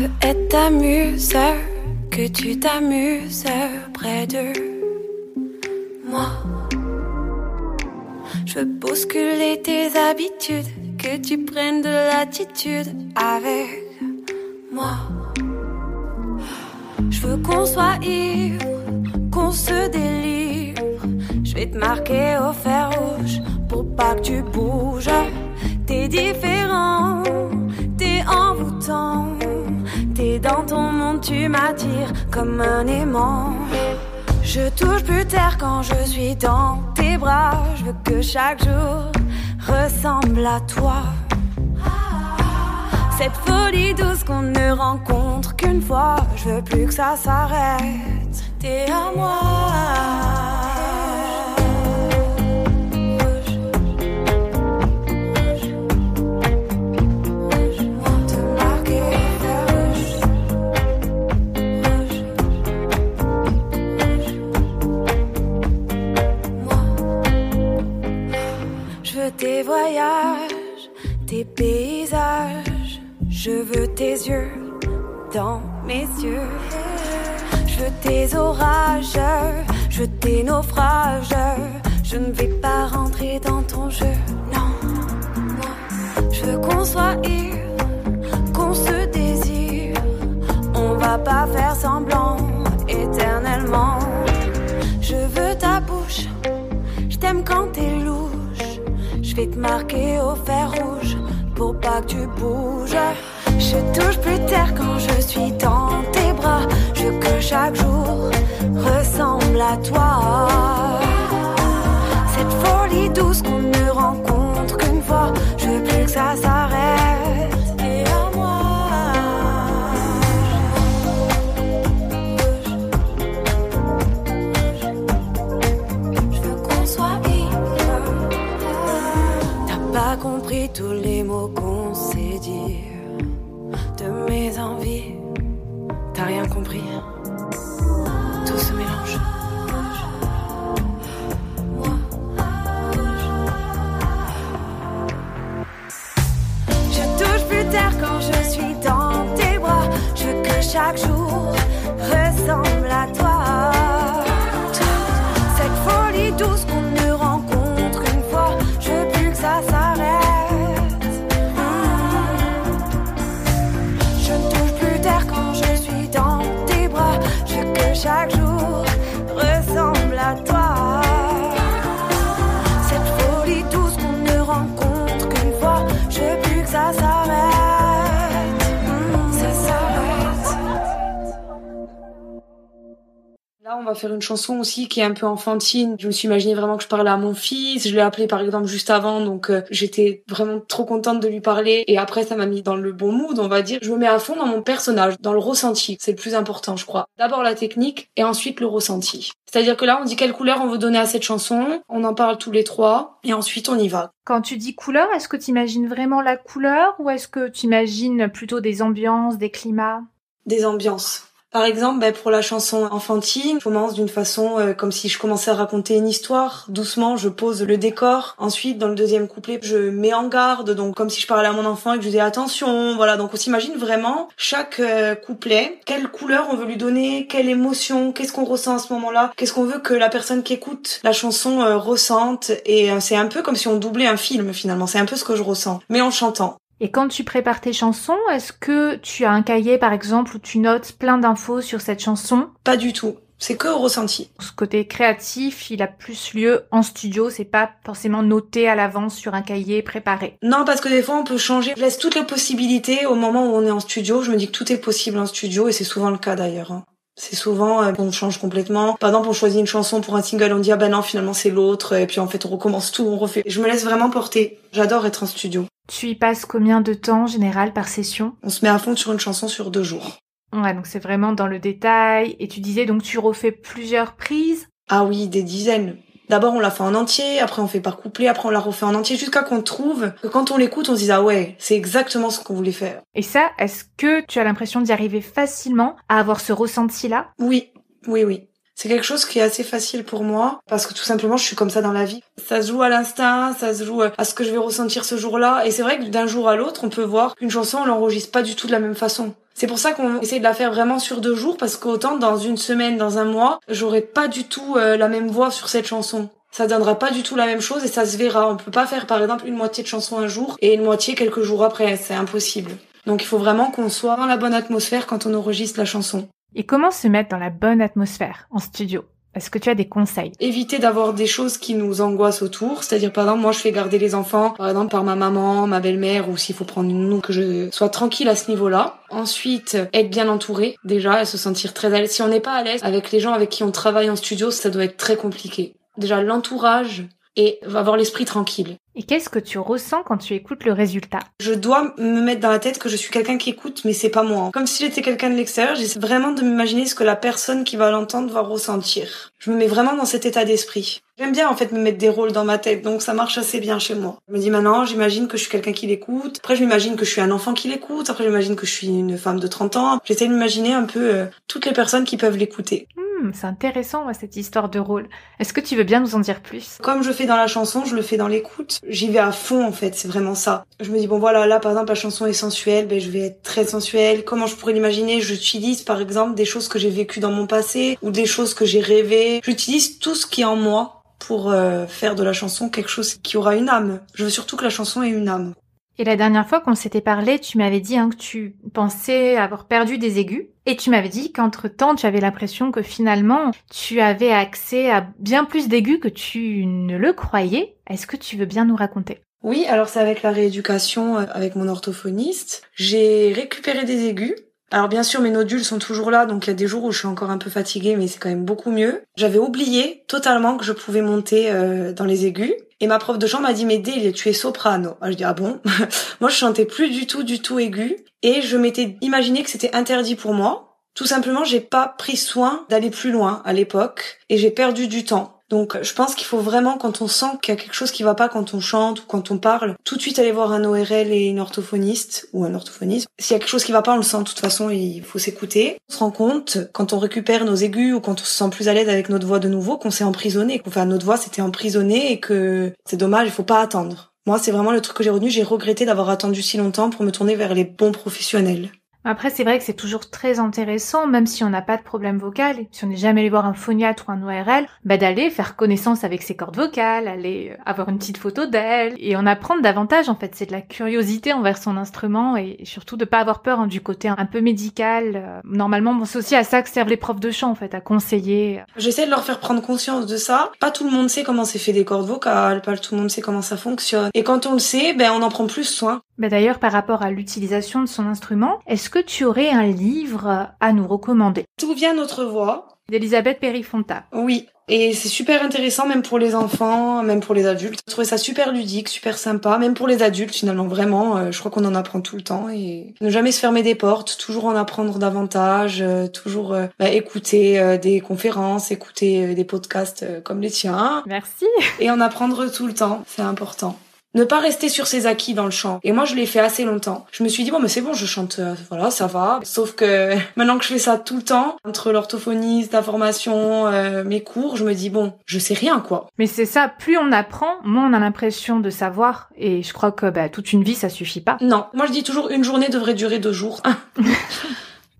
Veux être ta muse, que tu t'amuses près d'eux moi. Je veux bousculer tes habitudes, que tu prennes de l'attitude avec moi. Je veux qu'on soit ivre, qu'on se délivre. Je vais te marquer au fer rouge pour pas que tu bouges. Comme un aimant. Je touche plus terre quand je suis dans tes bras. Je veux que chaque jour ressemble à toi. Cette folie douce qu'on ne rencontre qu'une fois. Je veux plus que ça s'arrête. T'es à moi. Tes voyages, tes paysages. Je veux tes yeux dans mes yeux. Je veux tes orages, je veux tes naufrages. Je ne vais pas rentrer dans ton jeu, non. Je veux qu'on soit ivre, qu'on se désire. On va pas faire semblant éternellement. Je veux ta bouche, je t'aime quand t'es lourd. Je vais te marquer au fer rouge pour pas que tu bouges. Je touche plus terre quand je suis dans tes bras. Je veux que chaque jour ressemble à toi. Cette folie douce qu'on ne rencontre qu'une fois. Je veux plus que ça s'arrête. On va faire une chanson aussi qui est un peu enfantine. Je me suis imaginé vraiment que je parlais à mon fils. Je l'ai appelé par exemple juste avant, donc euh, j'étais vraiment trop contente de lui parler. Et après, ça m'a mis dans le bon mood, on va dire. Je me mets à fond dans mon personnage, dans le ressenti. C'est le plus important, je crois. D'abord la technique et ensuite le ressenti. C'est-à-dire que là, on dit quelle couleur on veut donner à cette chanson. On en parle tous les trois et ensuite on y va. Quand tu dis couleur, est-ce que tu imagines vraiment la couleur ou est-ce que tu imagines plutôt des ambiances, des climats? Des ambiances. Par exemple, ben, pour la chanson enfantine, je commence d'une façon euh, comme si je commençais à raconter une histoire. Doucement, je pose le décor. Ensuite, dans le deuxième couplet, je mets en garde, donc comme si je parlais à mon enfant et que je disais attention. Voilà, donc on s'imagine vraiment chaque euh, couplet, quelle couleur on veut lui donner, quelle émotion, qu'est-ce qu'on ressent à ce moment-là, qu'est-ce qu'on veut que la personne qui écoute la chanson euh, ressente. Et euh, c'est un peu comme si on doublait un film finalement. C'est un peu ce que je ressens, mais en chantant. Et quand tu prépares tes chansons, est-ce que tu as un cahier par exemple où tu notes plein d'infos sur cette chanson? Pas du tout. C'est que au ressenti. Ce côté créatif, il a plus lieu en studio, c'est pas forcément noté à l'avance sur un cahier préparé. Non, parce que des fois on peut changer. Je laisse toutes les possibilités au moment où on est en studio. Je me dis que tout est possible en studio et c'est souvent le cas d'ailleurs. C'est souvent euh, qu'on change complètement. Par exemple, on choisit une chanson pour un single, on dit ah ben non finalement c'est l'autre et puis en fait on recommence tout, on refait. Je me laisse vraiment porter. J'adore être en studio. Tu y passes combien de temps en général par session? On se met à fond sur une chanson sur deux jours. Ouais, donc c'est vraiment dans le détail. Et tu disais donc tu refais plusieurs prises? Ah oui, des dizaines. D'abord on la fait en entier, après on fait par couplet, après on la refait en entier jusqu'à qu'on trouve que quand on l'écoute on se dise ah ouais c'est exactement ce qu'on voulait faire. Et ça, est-ce que tu as l'impression d'y arriver facilement à avoir ce ressenti-là? Oui, oui, oui. C'est quelque chose qui est assez facile pour moi parce que tout simplement je suis comme ça dans la vie. Ça se joue à l'instinct, ça se joue à ce que je vais ressentir ce jour-là et c'est vrai que d'un jour à l'autre on peut voir qu'une chanson on l'enregistre pas du tout de la même façon. C'est pour ça qu'on essaie de la faire vraiment sur deux jours parce qu'autant dans une semaine, dans un mois, j'aurai pas du tout euh, la même voix sur cette chanson. Ça donnera pas du tout la même chose et ça se verra. On peut pas faire par exemple une moitié de chanson un jour et une moitié quelques jours après, c'est impossible. Donc il faut vraiment qu'on soit dans la bonne atmosphère quand on enregistre la chanson. Et comment se mettre dans la bonne atmosphère en studio? Est-ce que tu as des conseils? Éviter d'avoir des choses qui nous angoissent autour. C'est-à-dire, par exemple, moi, je fais garder les enfants, par exemple, par ma maman, ma belle-mère, ou s'il faut prendre une nounou, que je sois tranquille à ce niveau-là. Ensuite, être bien entouré, déjà, se sentir très à l'aise. Si on n'est pas à l'aise avec les gens avec qui on travaille en studio, ça doit être très compliqué. Déjà, l'entourage et avoir l'esprit tranquille. Et qu'est-ce que tu ressens quand tu écoutes le résultat? Je dois me mettre dans la tête que je suis quelqu'un qui écoute, mais c'est pas moi. Comme si j'étais quelqu'un de l'extérieur, j'essaie vraiment de m'imaginer ce que la personne qui va l'entendre va ressentir. Je me mets vraiment dans cet état d'esprit. J'aime bien en fait me mettre des rôles dans ma tête, donc ça marche assez bien chez moi. Je me dis maintenant, j'imagine que je suis quelqu'un qui l'écoute. Après, je m'imagine que je suis un enfant qui l'écoute. Après, j'imagine que je suis une femme de 30 ans. J'essaie de m'imaginer un peu euh, toutes les personnes qui peuvent l'écouter. Hmm, C'est intéressant cette histoire de rôle. Est-ce que tu veux bien nous en dire plus? Comme je fais dans la chanson, je le fais dans l'écoute. J'y vais à fond en fait, c'est vraiment ça. Je me dis bon voilà, là par exemple la chanson est sensuelle, ben je vais être très sensuelle. Comment je pourrais l'imaginer? J'utilise par exemple des choses que j'ai vécues dans mon passé ou des choses que j'ai rêvées. J'utilise tout ce qui est en moi pour euh, faire de la chanson quelque chose qui aura une âme. Je veux surtout que la chanson ait une âme. Et la dernière fois qu'on s'était parlé, tu m'avais dit hein, que tu pensais avoir perdu des aigus. Et tu m'avais dit qu'entre-temps, tu avais l'impression que finalement, tu avais accès à bien plus d'aigus que tu ne le croyais. Est-ce que tu veux bien nous raconter? Oui, alors c'est avec la rééducation, euh, avec mon orthophoniste. J'ai récupéré des aigus. Alors bien sûr, mes nodules sont toujours là, donc il y a des jours où je suis encore un peu fatiguée, mais c'est quand même beaucoup mieux. J'avais oublié totalement que je pouvais monter euh, dans les aigus. Et ma prof de chant m'a dit, mais Dale, tu es soprano. Ah, je dis, ah bon? Moi, je chantais plus du tout, du tout aigu. Et je m'étais imaginé que c'était interdit pour moi. Tout simplement, j'ai pas pris soin d'aller plus loin à l'époque. Et j'ai perdu du temps. Donc je pense qu'il faut vraiment quand on sent qu'il y a quelque chose qui va pas quand on chante ou quand on parle, tout de suite aller voir un ORL et une orthophoniste ou un orthophoniste. S'il y a quelque chose qui va pas, on le sent de toute façon, il faut s'écouter. On se rend compte quand on récupère nos aigus ou quand on se sent plus à l'aise avec notre voix de nouveau qu'on s'est emprisonné, enfin notre voix s'était emprisonnée et que c'est dommage, il faut pas attendre. Moi, c'est vraiment le truc que j'ai retenu, j'ai regretté d'avoir attendu si longtemps pour me tourner vers les bons professionnels. Après, c'est vrai que c'est toujours très intéressant, même si on n'a pas de problème vocal, si on n'est jamais allé voir un phoniatre ou un ORL, bah d'aller faire connaissance avec ses cordes vocales, aller euh, avoir une petite photo d'elle, et en apprendre davantage, en fait. C'est de la curiosité envers son instrument, et surtout de pas avoir peur hein, du côté un peu médical. Euh, normalement, bon, c'est aussi à ça que servent les profs de chant, en fait, à conseiller. J'essaie de leur faire prendre conscience de ça. Pas tout le monde sait comment c'est fait des cordes vocales, pas tout le monde sait comment ça fonctionne. Et quand on le sait, ben on en prend plus soin. Bah D'ailleurs, par rapport à l'utilisation de son instrument, est-ce que tu aurais un livre à nous recommander? Tout vient notre voix? d'Elisabeth Perifonta. Oui, et c'est super intéressant même pour les enfants, même pour les adultes. Je trouvais ça super ludique, super sympa, même pour les adultes finalement, vraiment, euh, je crois qu'on en apprend tout le temps et ne jamais se fermer des portes, toujours en apprendre davantage, euh, toujours euh, bah, écouter des conférences, écouter des podcasts comme les tiens. Merci. Et en apprendre tout le temps, c'est important ne pas rester sur ses acquis dans le chant. Et moi, je l'ai fait assez longtemps. Je me suis dit, bon, mais c'est bon, je chante, euh, voilà, ça va. Sauf que maintenant que je fais ça tout le temps, entre l'orthophoniste, la formation, euh, mes cours, je me dis, bon, je sais rien, quoi. Mais c'est ça, plus on apprend, moins on a l'impression de savoir. Et je crois que bah, toute une vie, ça suffit pas. Non, moi je dis toujours, une journée devrait durer deux jours.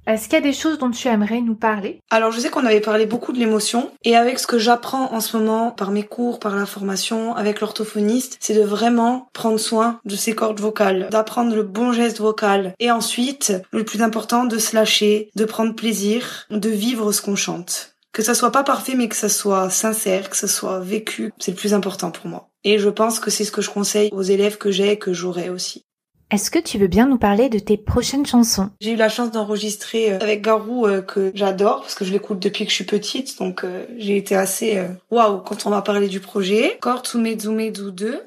Est-ce qu'il y a des choses dont tu aimerais nous parler? Alors je sais qu'on avait parlé beaucoup de l'émotion et avec ce que j'apprends en ce moment par mes cours, par la formation, avec l'orthophoniste, c'est de vraiment prendre soin de ses cordes vocales, d'apprendre le bon geste vocal et ensuite, le plus important, de se lâcher, de prendre plaisir, de vivre ce qu'on chante. Que ça soit pas parfait mais que ça soit sincère, que ça soit vécu, c'est le plus important pour moi. Et je pense que c'est ce que je conseille aux élèves que j'ai et que j'aurai aussi. Est-ce que tu veux bien nous parler de tes prochaines chansons? J'ai eu la chance d'enregistrer euh, avec Garou euh, que j'adore parce que je l'écoute depuis que je suis petite, donc euh, j'ai été assez waouh wow, quand on m'a parlé du projet. Encore Tsumezumezu 2.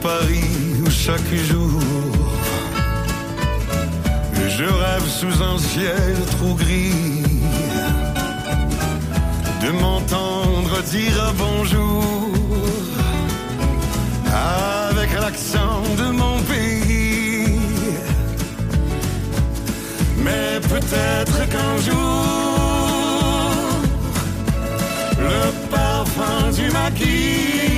Paris où chaque jour je rêve sous un ciel trop gris de m'entendre dire bonjour avec l'accent de mon pays. Mais peut-être qu'un jour le parfum du maquis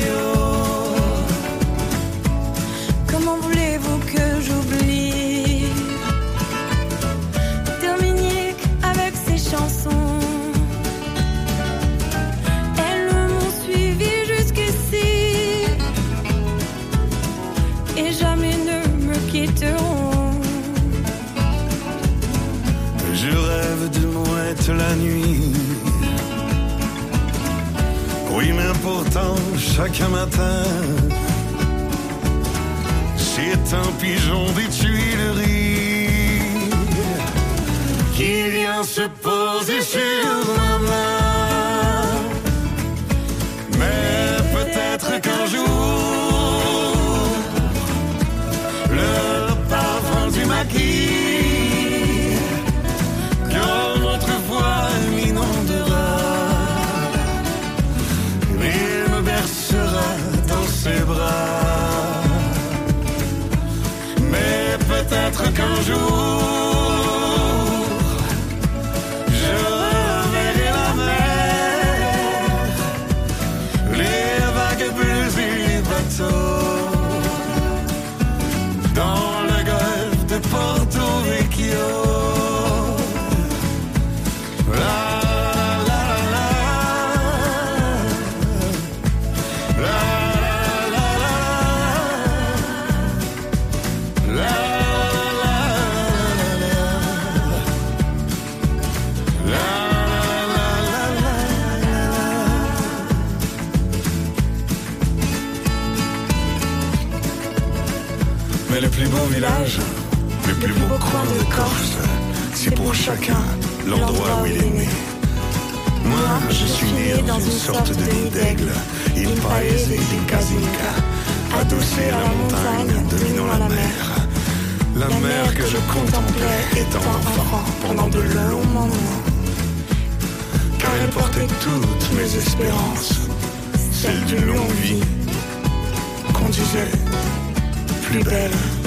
chaque matin. C'est un pigeon des Tuileries qui vient se poser sur ma main. peut-être qu'un jour. C'est pour chacun l'endroit où il est né. Moi, je suis né dans une sorte de nid d'aigle, in paese d'Incazinca, adossé à la montagne, dominant la mer. La mer que je contemplais étant enfant pendant de longs moments. Car elle portait toutes mes espérances, celle d'une longue vie qu'on disait plus belle.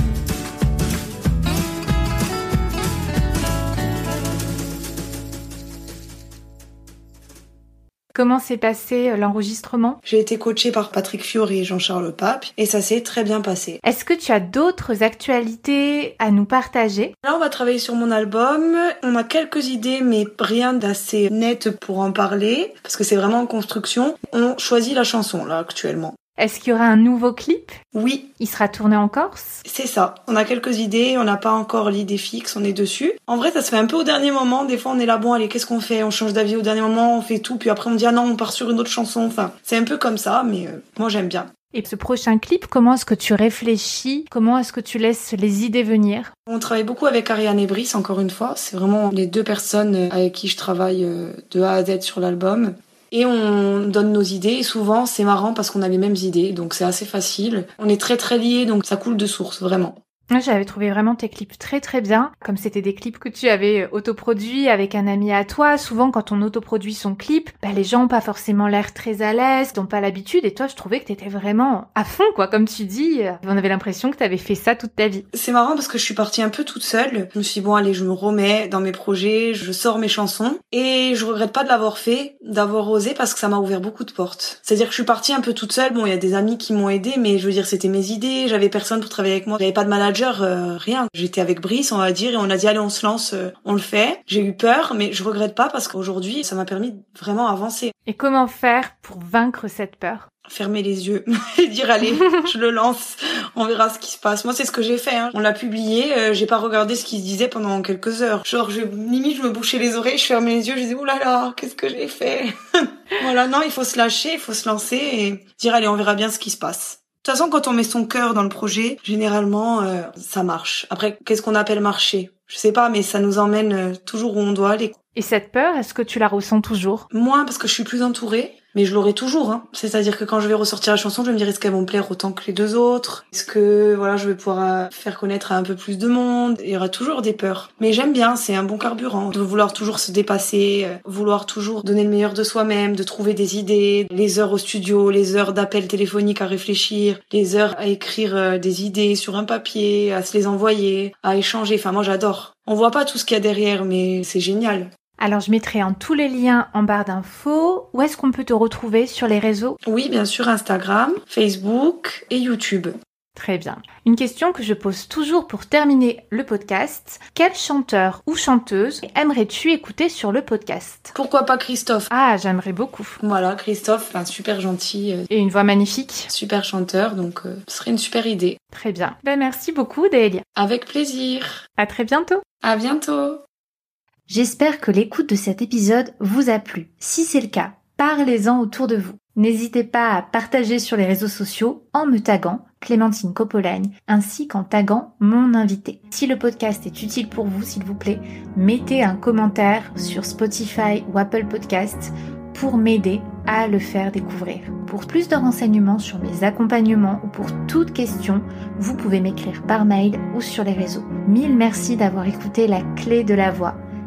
Comment s'est passé euh, l'enregistrement? J'ai été coachée par Patrick Fiori et Jean-Charles Pape et ça s'est très bien passé. Est-ce que tu as d'autres actualités à nous partager? Là, on va travailler sur mon album. On a quelques idées, mais rien d'assez net pour en parler parce que c'est vraiment en construction. On choisit la chanson là actuellement. Est-ce qu'il y aura un nouveau clip? Oui, Il sera tourné en Corse? C'est ça. On a quelques idées, on n'a pas encore l'idée fixe, on est dessus. En vrai, ça se fait un peu au dernier moment. Des fois, on est là, bon, allez, qu'est-ce qu'on fait? On change d'avis au dernier moment, on fait tout, puis après on dit ah non, on part sur une autre chanson. Enfin, c'est un peu comme ça, mais euh, moi j'aime bien. Et ce prochain clip, comment est-ce que tu réfléchis? Comment est-ce que tu laisses les idées venir? On travaille beaucoup avec Ariane et Brice, encore une fois. C'est vraiment les deux personnes euh, avec qui je travaille euh, de A à Z sur l'album. Et on donne nos idées. Et souvent, c'est marrant parce qu'on a les mêmes idées, donc c'est assez facile. On est très très liés, donc ça coule de source, vraiment. J'avais trouvé vraiment tes clips très très bien, comme c'était des clips que tu avais euh, autoproduits avec un ami à toi. Souvent, quand on autoproduit son clip, bah, les gens ont pas forcément l'air très à l'aise, n'ont pas l'habitude. Et toi, je trouvais que t'étais vraiment à fond, quoi. Comme tu dis, on avait l'impression que t'avais fait ça toute ta vie. C'est marrant parce que je suis partie un peu toute seule. Je me suis dit, bon, allez, je me remets dans mes projets, je sors mes chansons. Et je regrette pas de l'avoir fait, d'avoir osé parce que ça m'a ouvert beaucoup de portes. C'est-à-dire que je suis partie un peu toute seule. Bon, il y a des amis qui m'ont aidé, mais je veux dire, c'était mes idées. J'avais personne pour travailler avec moi. J'avais pas de euh, rien. J'étais avec Brice, on va dire, et on a dit, allez, on se lance, euh, on le fait. J'ai eu peur, mais je regrette pas parce qu'aujourd'hui, ça m'a permis de vraiment avancer. Et comment faire pour vaincre cette peur? Fermer les yeux et dire allez je le lance on verra ce qui se passe moi c'est ce que j'ai fait hein. on l'a publié euh, j'ai pas regardé ce qui se disait pendant quelques heures genre je limite je me bouchais les oreilles je fermais les yeux je disais là là qu'est-ce que j'ai fait? Voilà non il faut se lâcher il faut se lancer et dire allez on verra bien ce qui se passe de toute façon, quand on met son cœur dans le projet, généralement, euh, ça marche. Après, qu'est-ce qu'on appelle marcher? Je sais pas, mais ça nous emmène euh, toujours où on doit aller. Et cette peur, est-ce que tu la ressens toujours? Moins parce que je suis plus entourée, mais je l'aurai toujours. Hein. C'est-à-dire que quand je vais ressortir la chanson, je me dire est-ce qu'elles vont me plaire autant que les deux autres? Est-ce que voilà, je vais pouvoir euh, faire connaître à un peu plus de monde? Il y aura toujours des peurs. Mais j'aime bien, c'est un bon carburant de vouloir toujours se dépasser, euh, vouloir toujours donner le meilleur de soi-même, de trouver des idées, les heures au studio, les heures d'appel téléphonique à réfléchir, les heures à écrire euh, des idées sur un papier, à se les envoyer, à échanger. Enfin, moi j'adore. On voit pas tout ce qu'il y a derrière, mais c'est génial. Alors je mettrai en tous les liens en barre d'infos. Où est-ce qu'on peut te retrouver sur les réseaux? Oui, bien sûr, Instagram, Facebook et YouTube. Très bien. Une question que je pose toujours pour terminer le podcast. Quel chanteur ou chanteuse aimerais-tu écouter sur le podcast? Pourquoi pas Christophe? Ah, j'aimerais beaucoup. Voilà, Christophe, un super gentil, euh, Et une voix magnifique. super chanteur, donc euh, ce serait une super idée. Très bien. Ben merci beaucoup Delia. Avec plaisir. À très bientôt. À bientôt. J'espère que l'écoute de cet épisode vous a plu. Si c'est le cas, parlez-en autour de vous. N'hésitez pas à partager sur les réseaux sociaux en me taguant Clémentine Copolagne ainsi qu'en taguant mon invité. Si le podcast est utile pour vous, s'il vous plaît, mettez un commentaire sur Spotify ou Apple Podcast pour m'aider à le faire découvrir. Pour plus de renseignements sur mes accompagnements ou pour toute question, vous pouvez m'écrire par mail ou sur les réseaux. Mille merci d'avoir écouté la clé de la voix.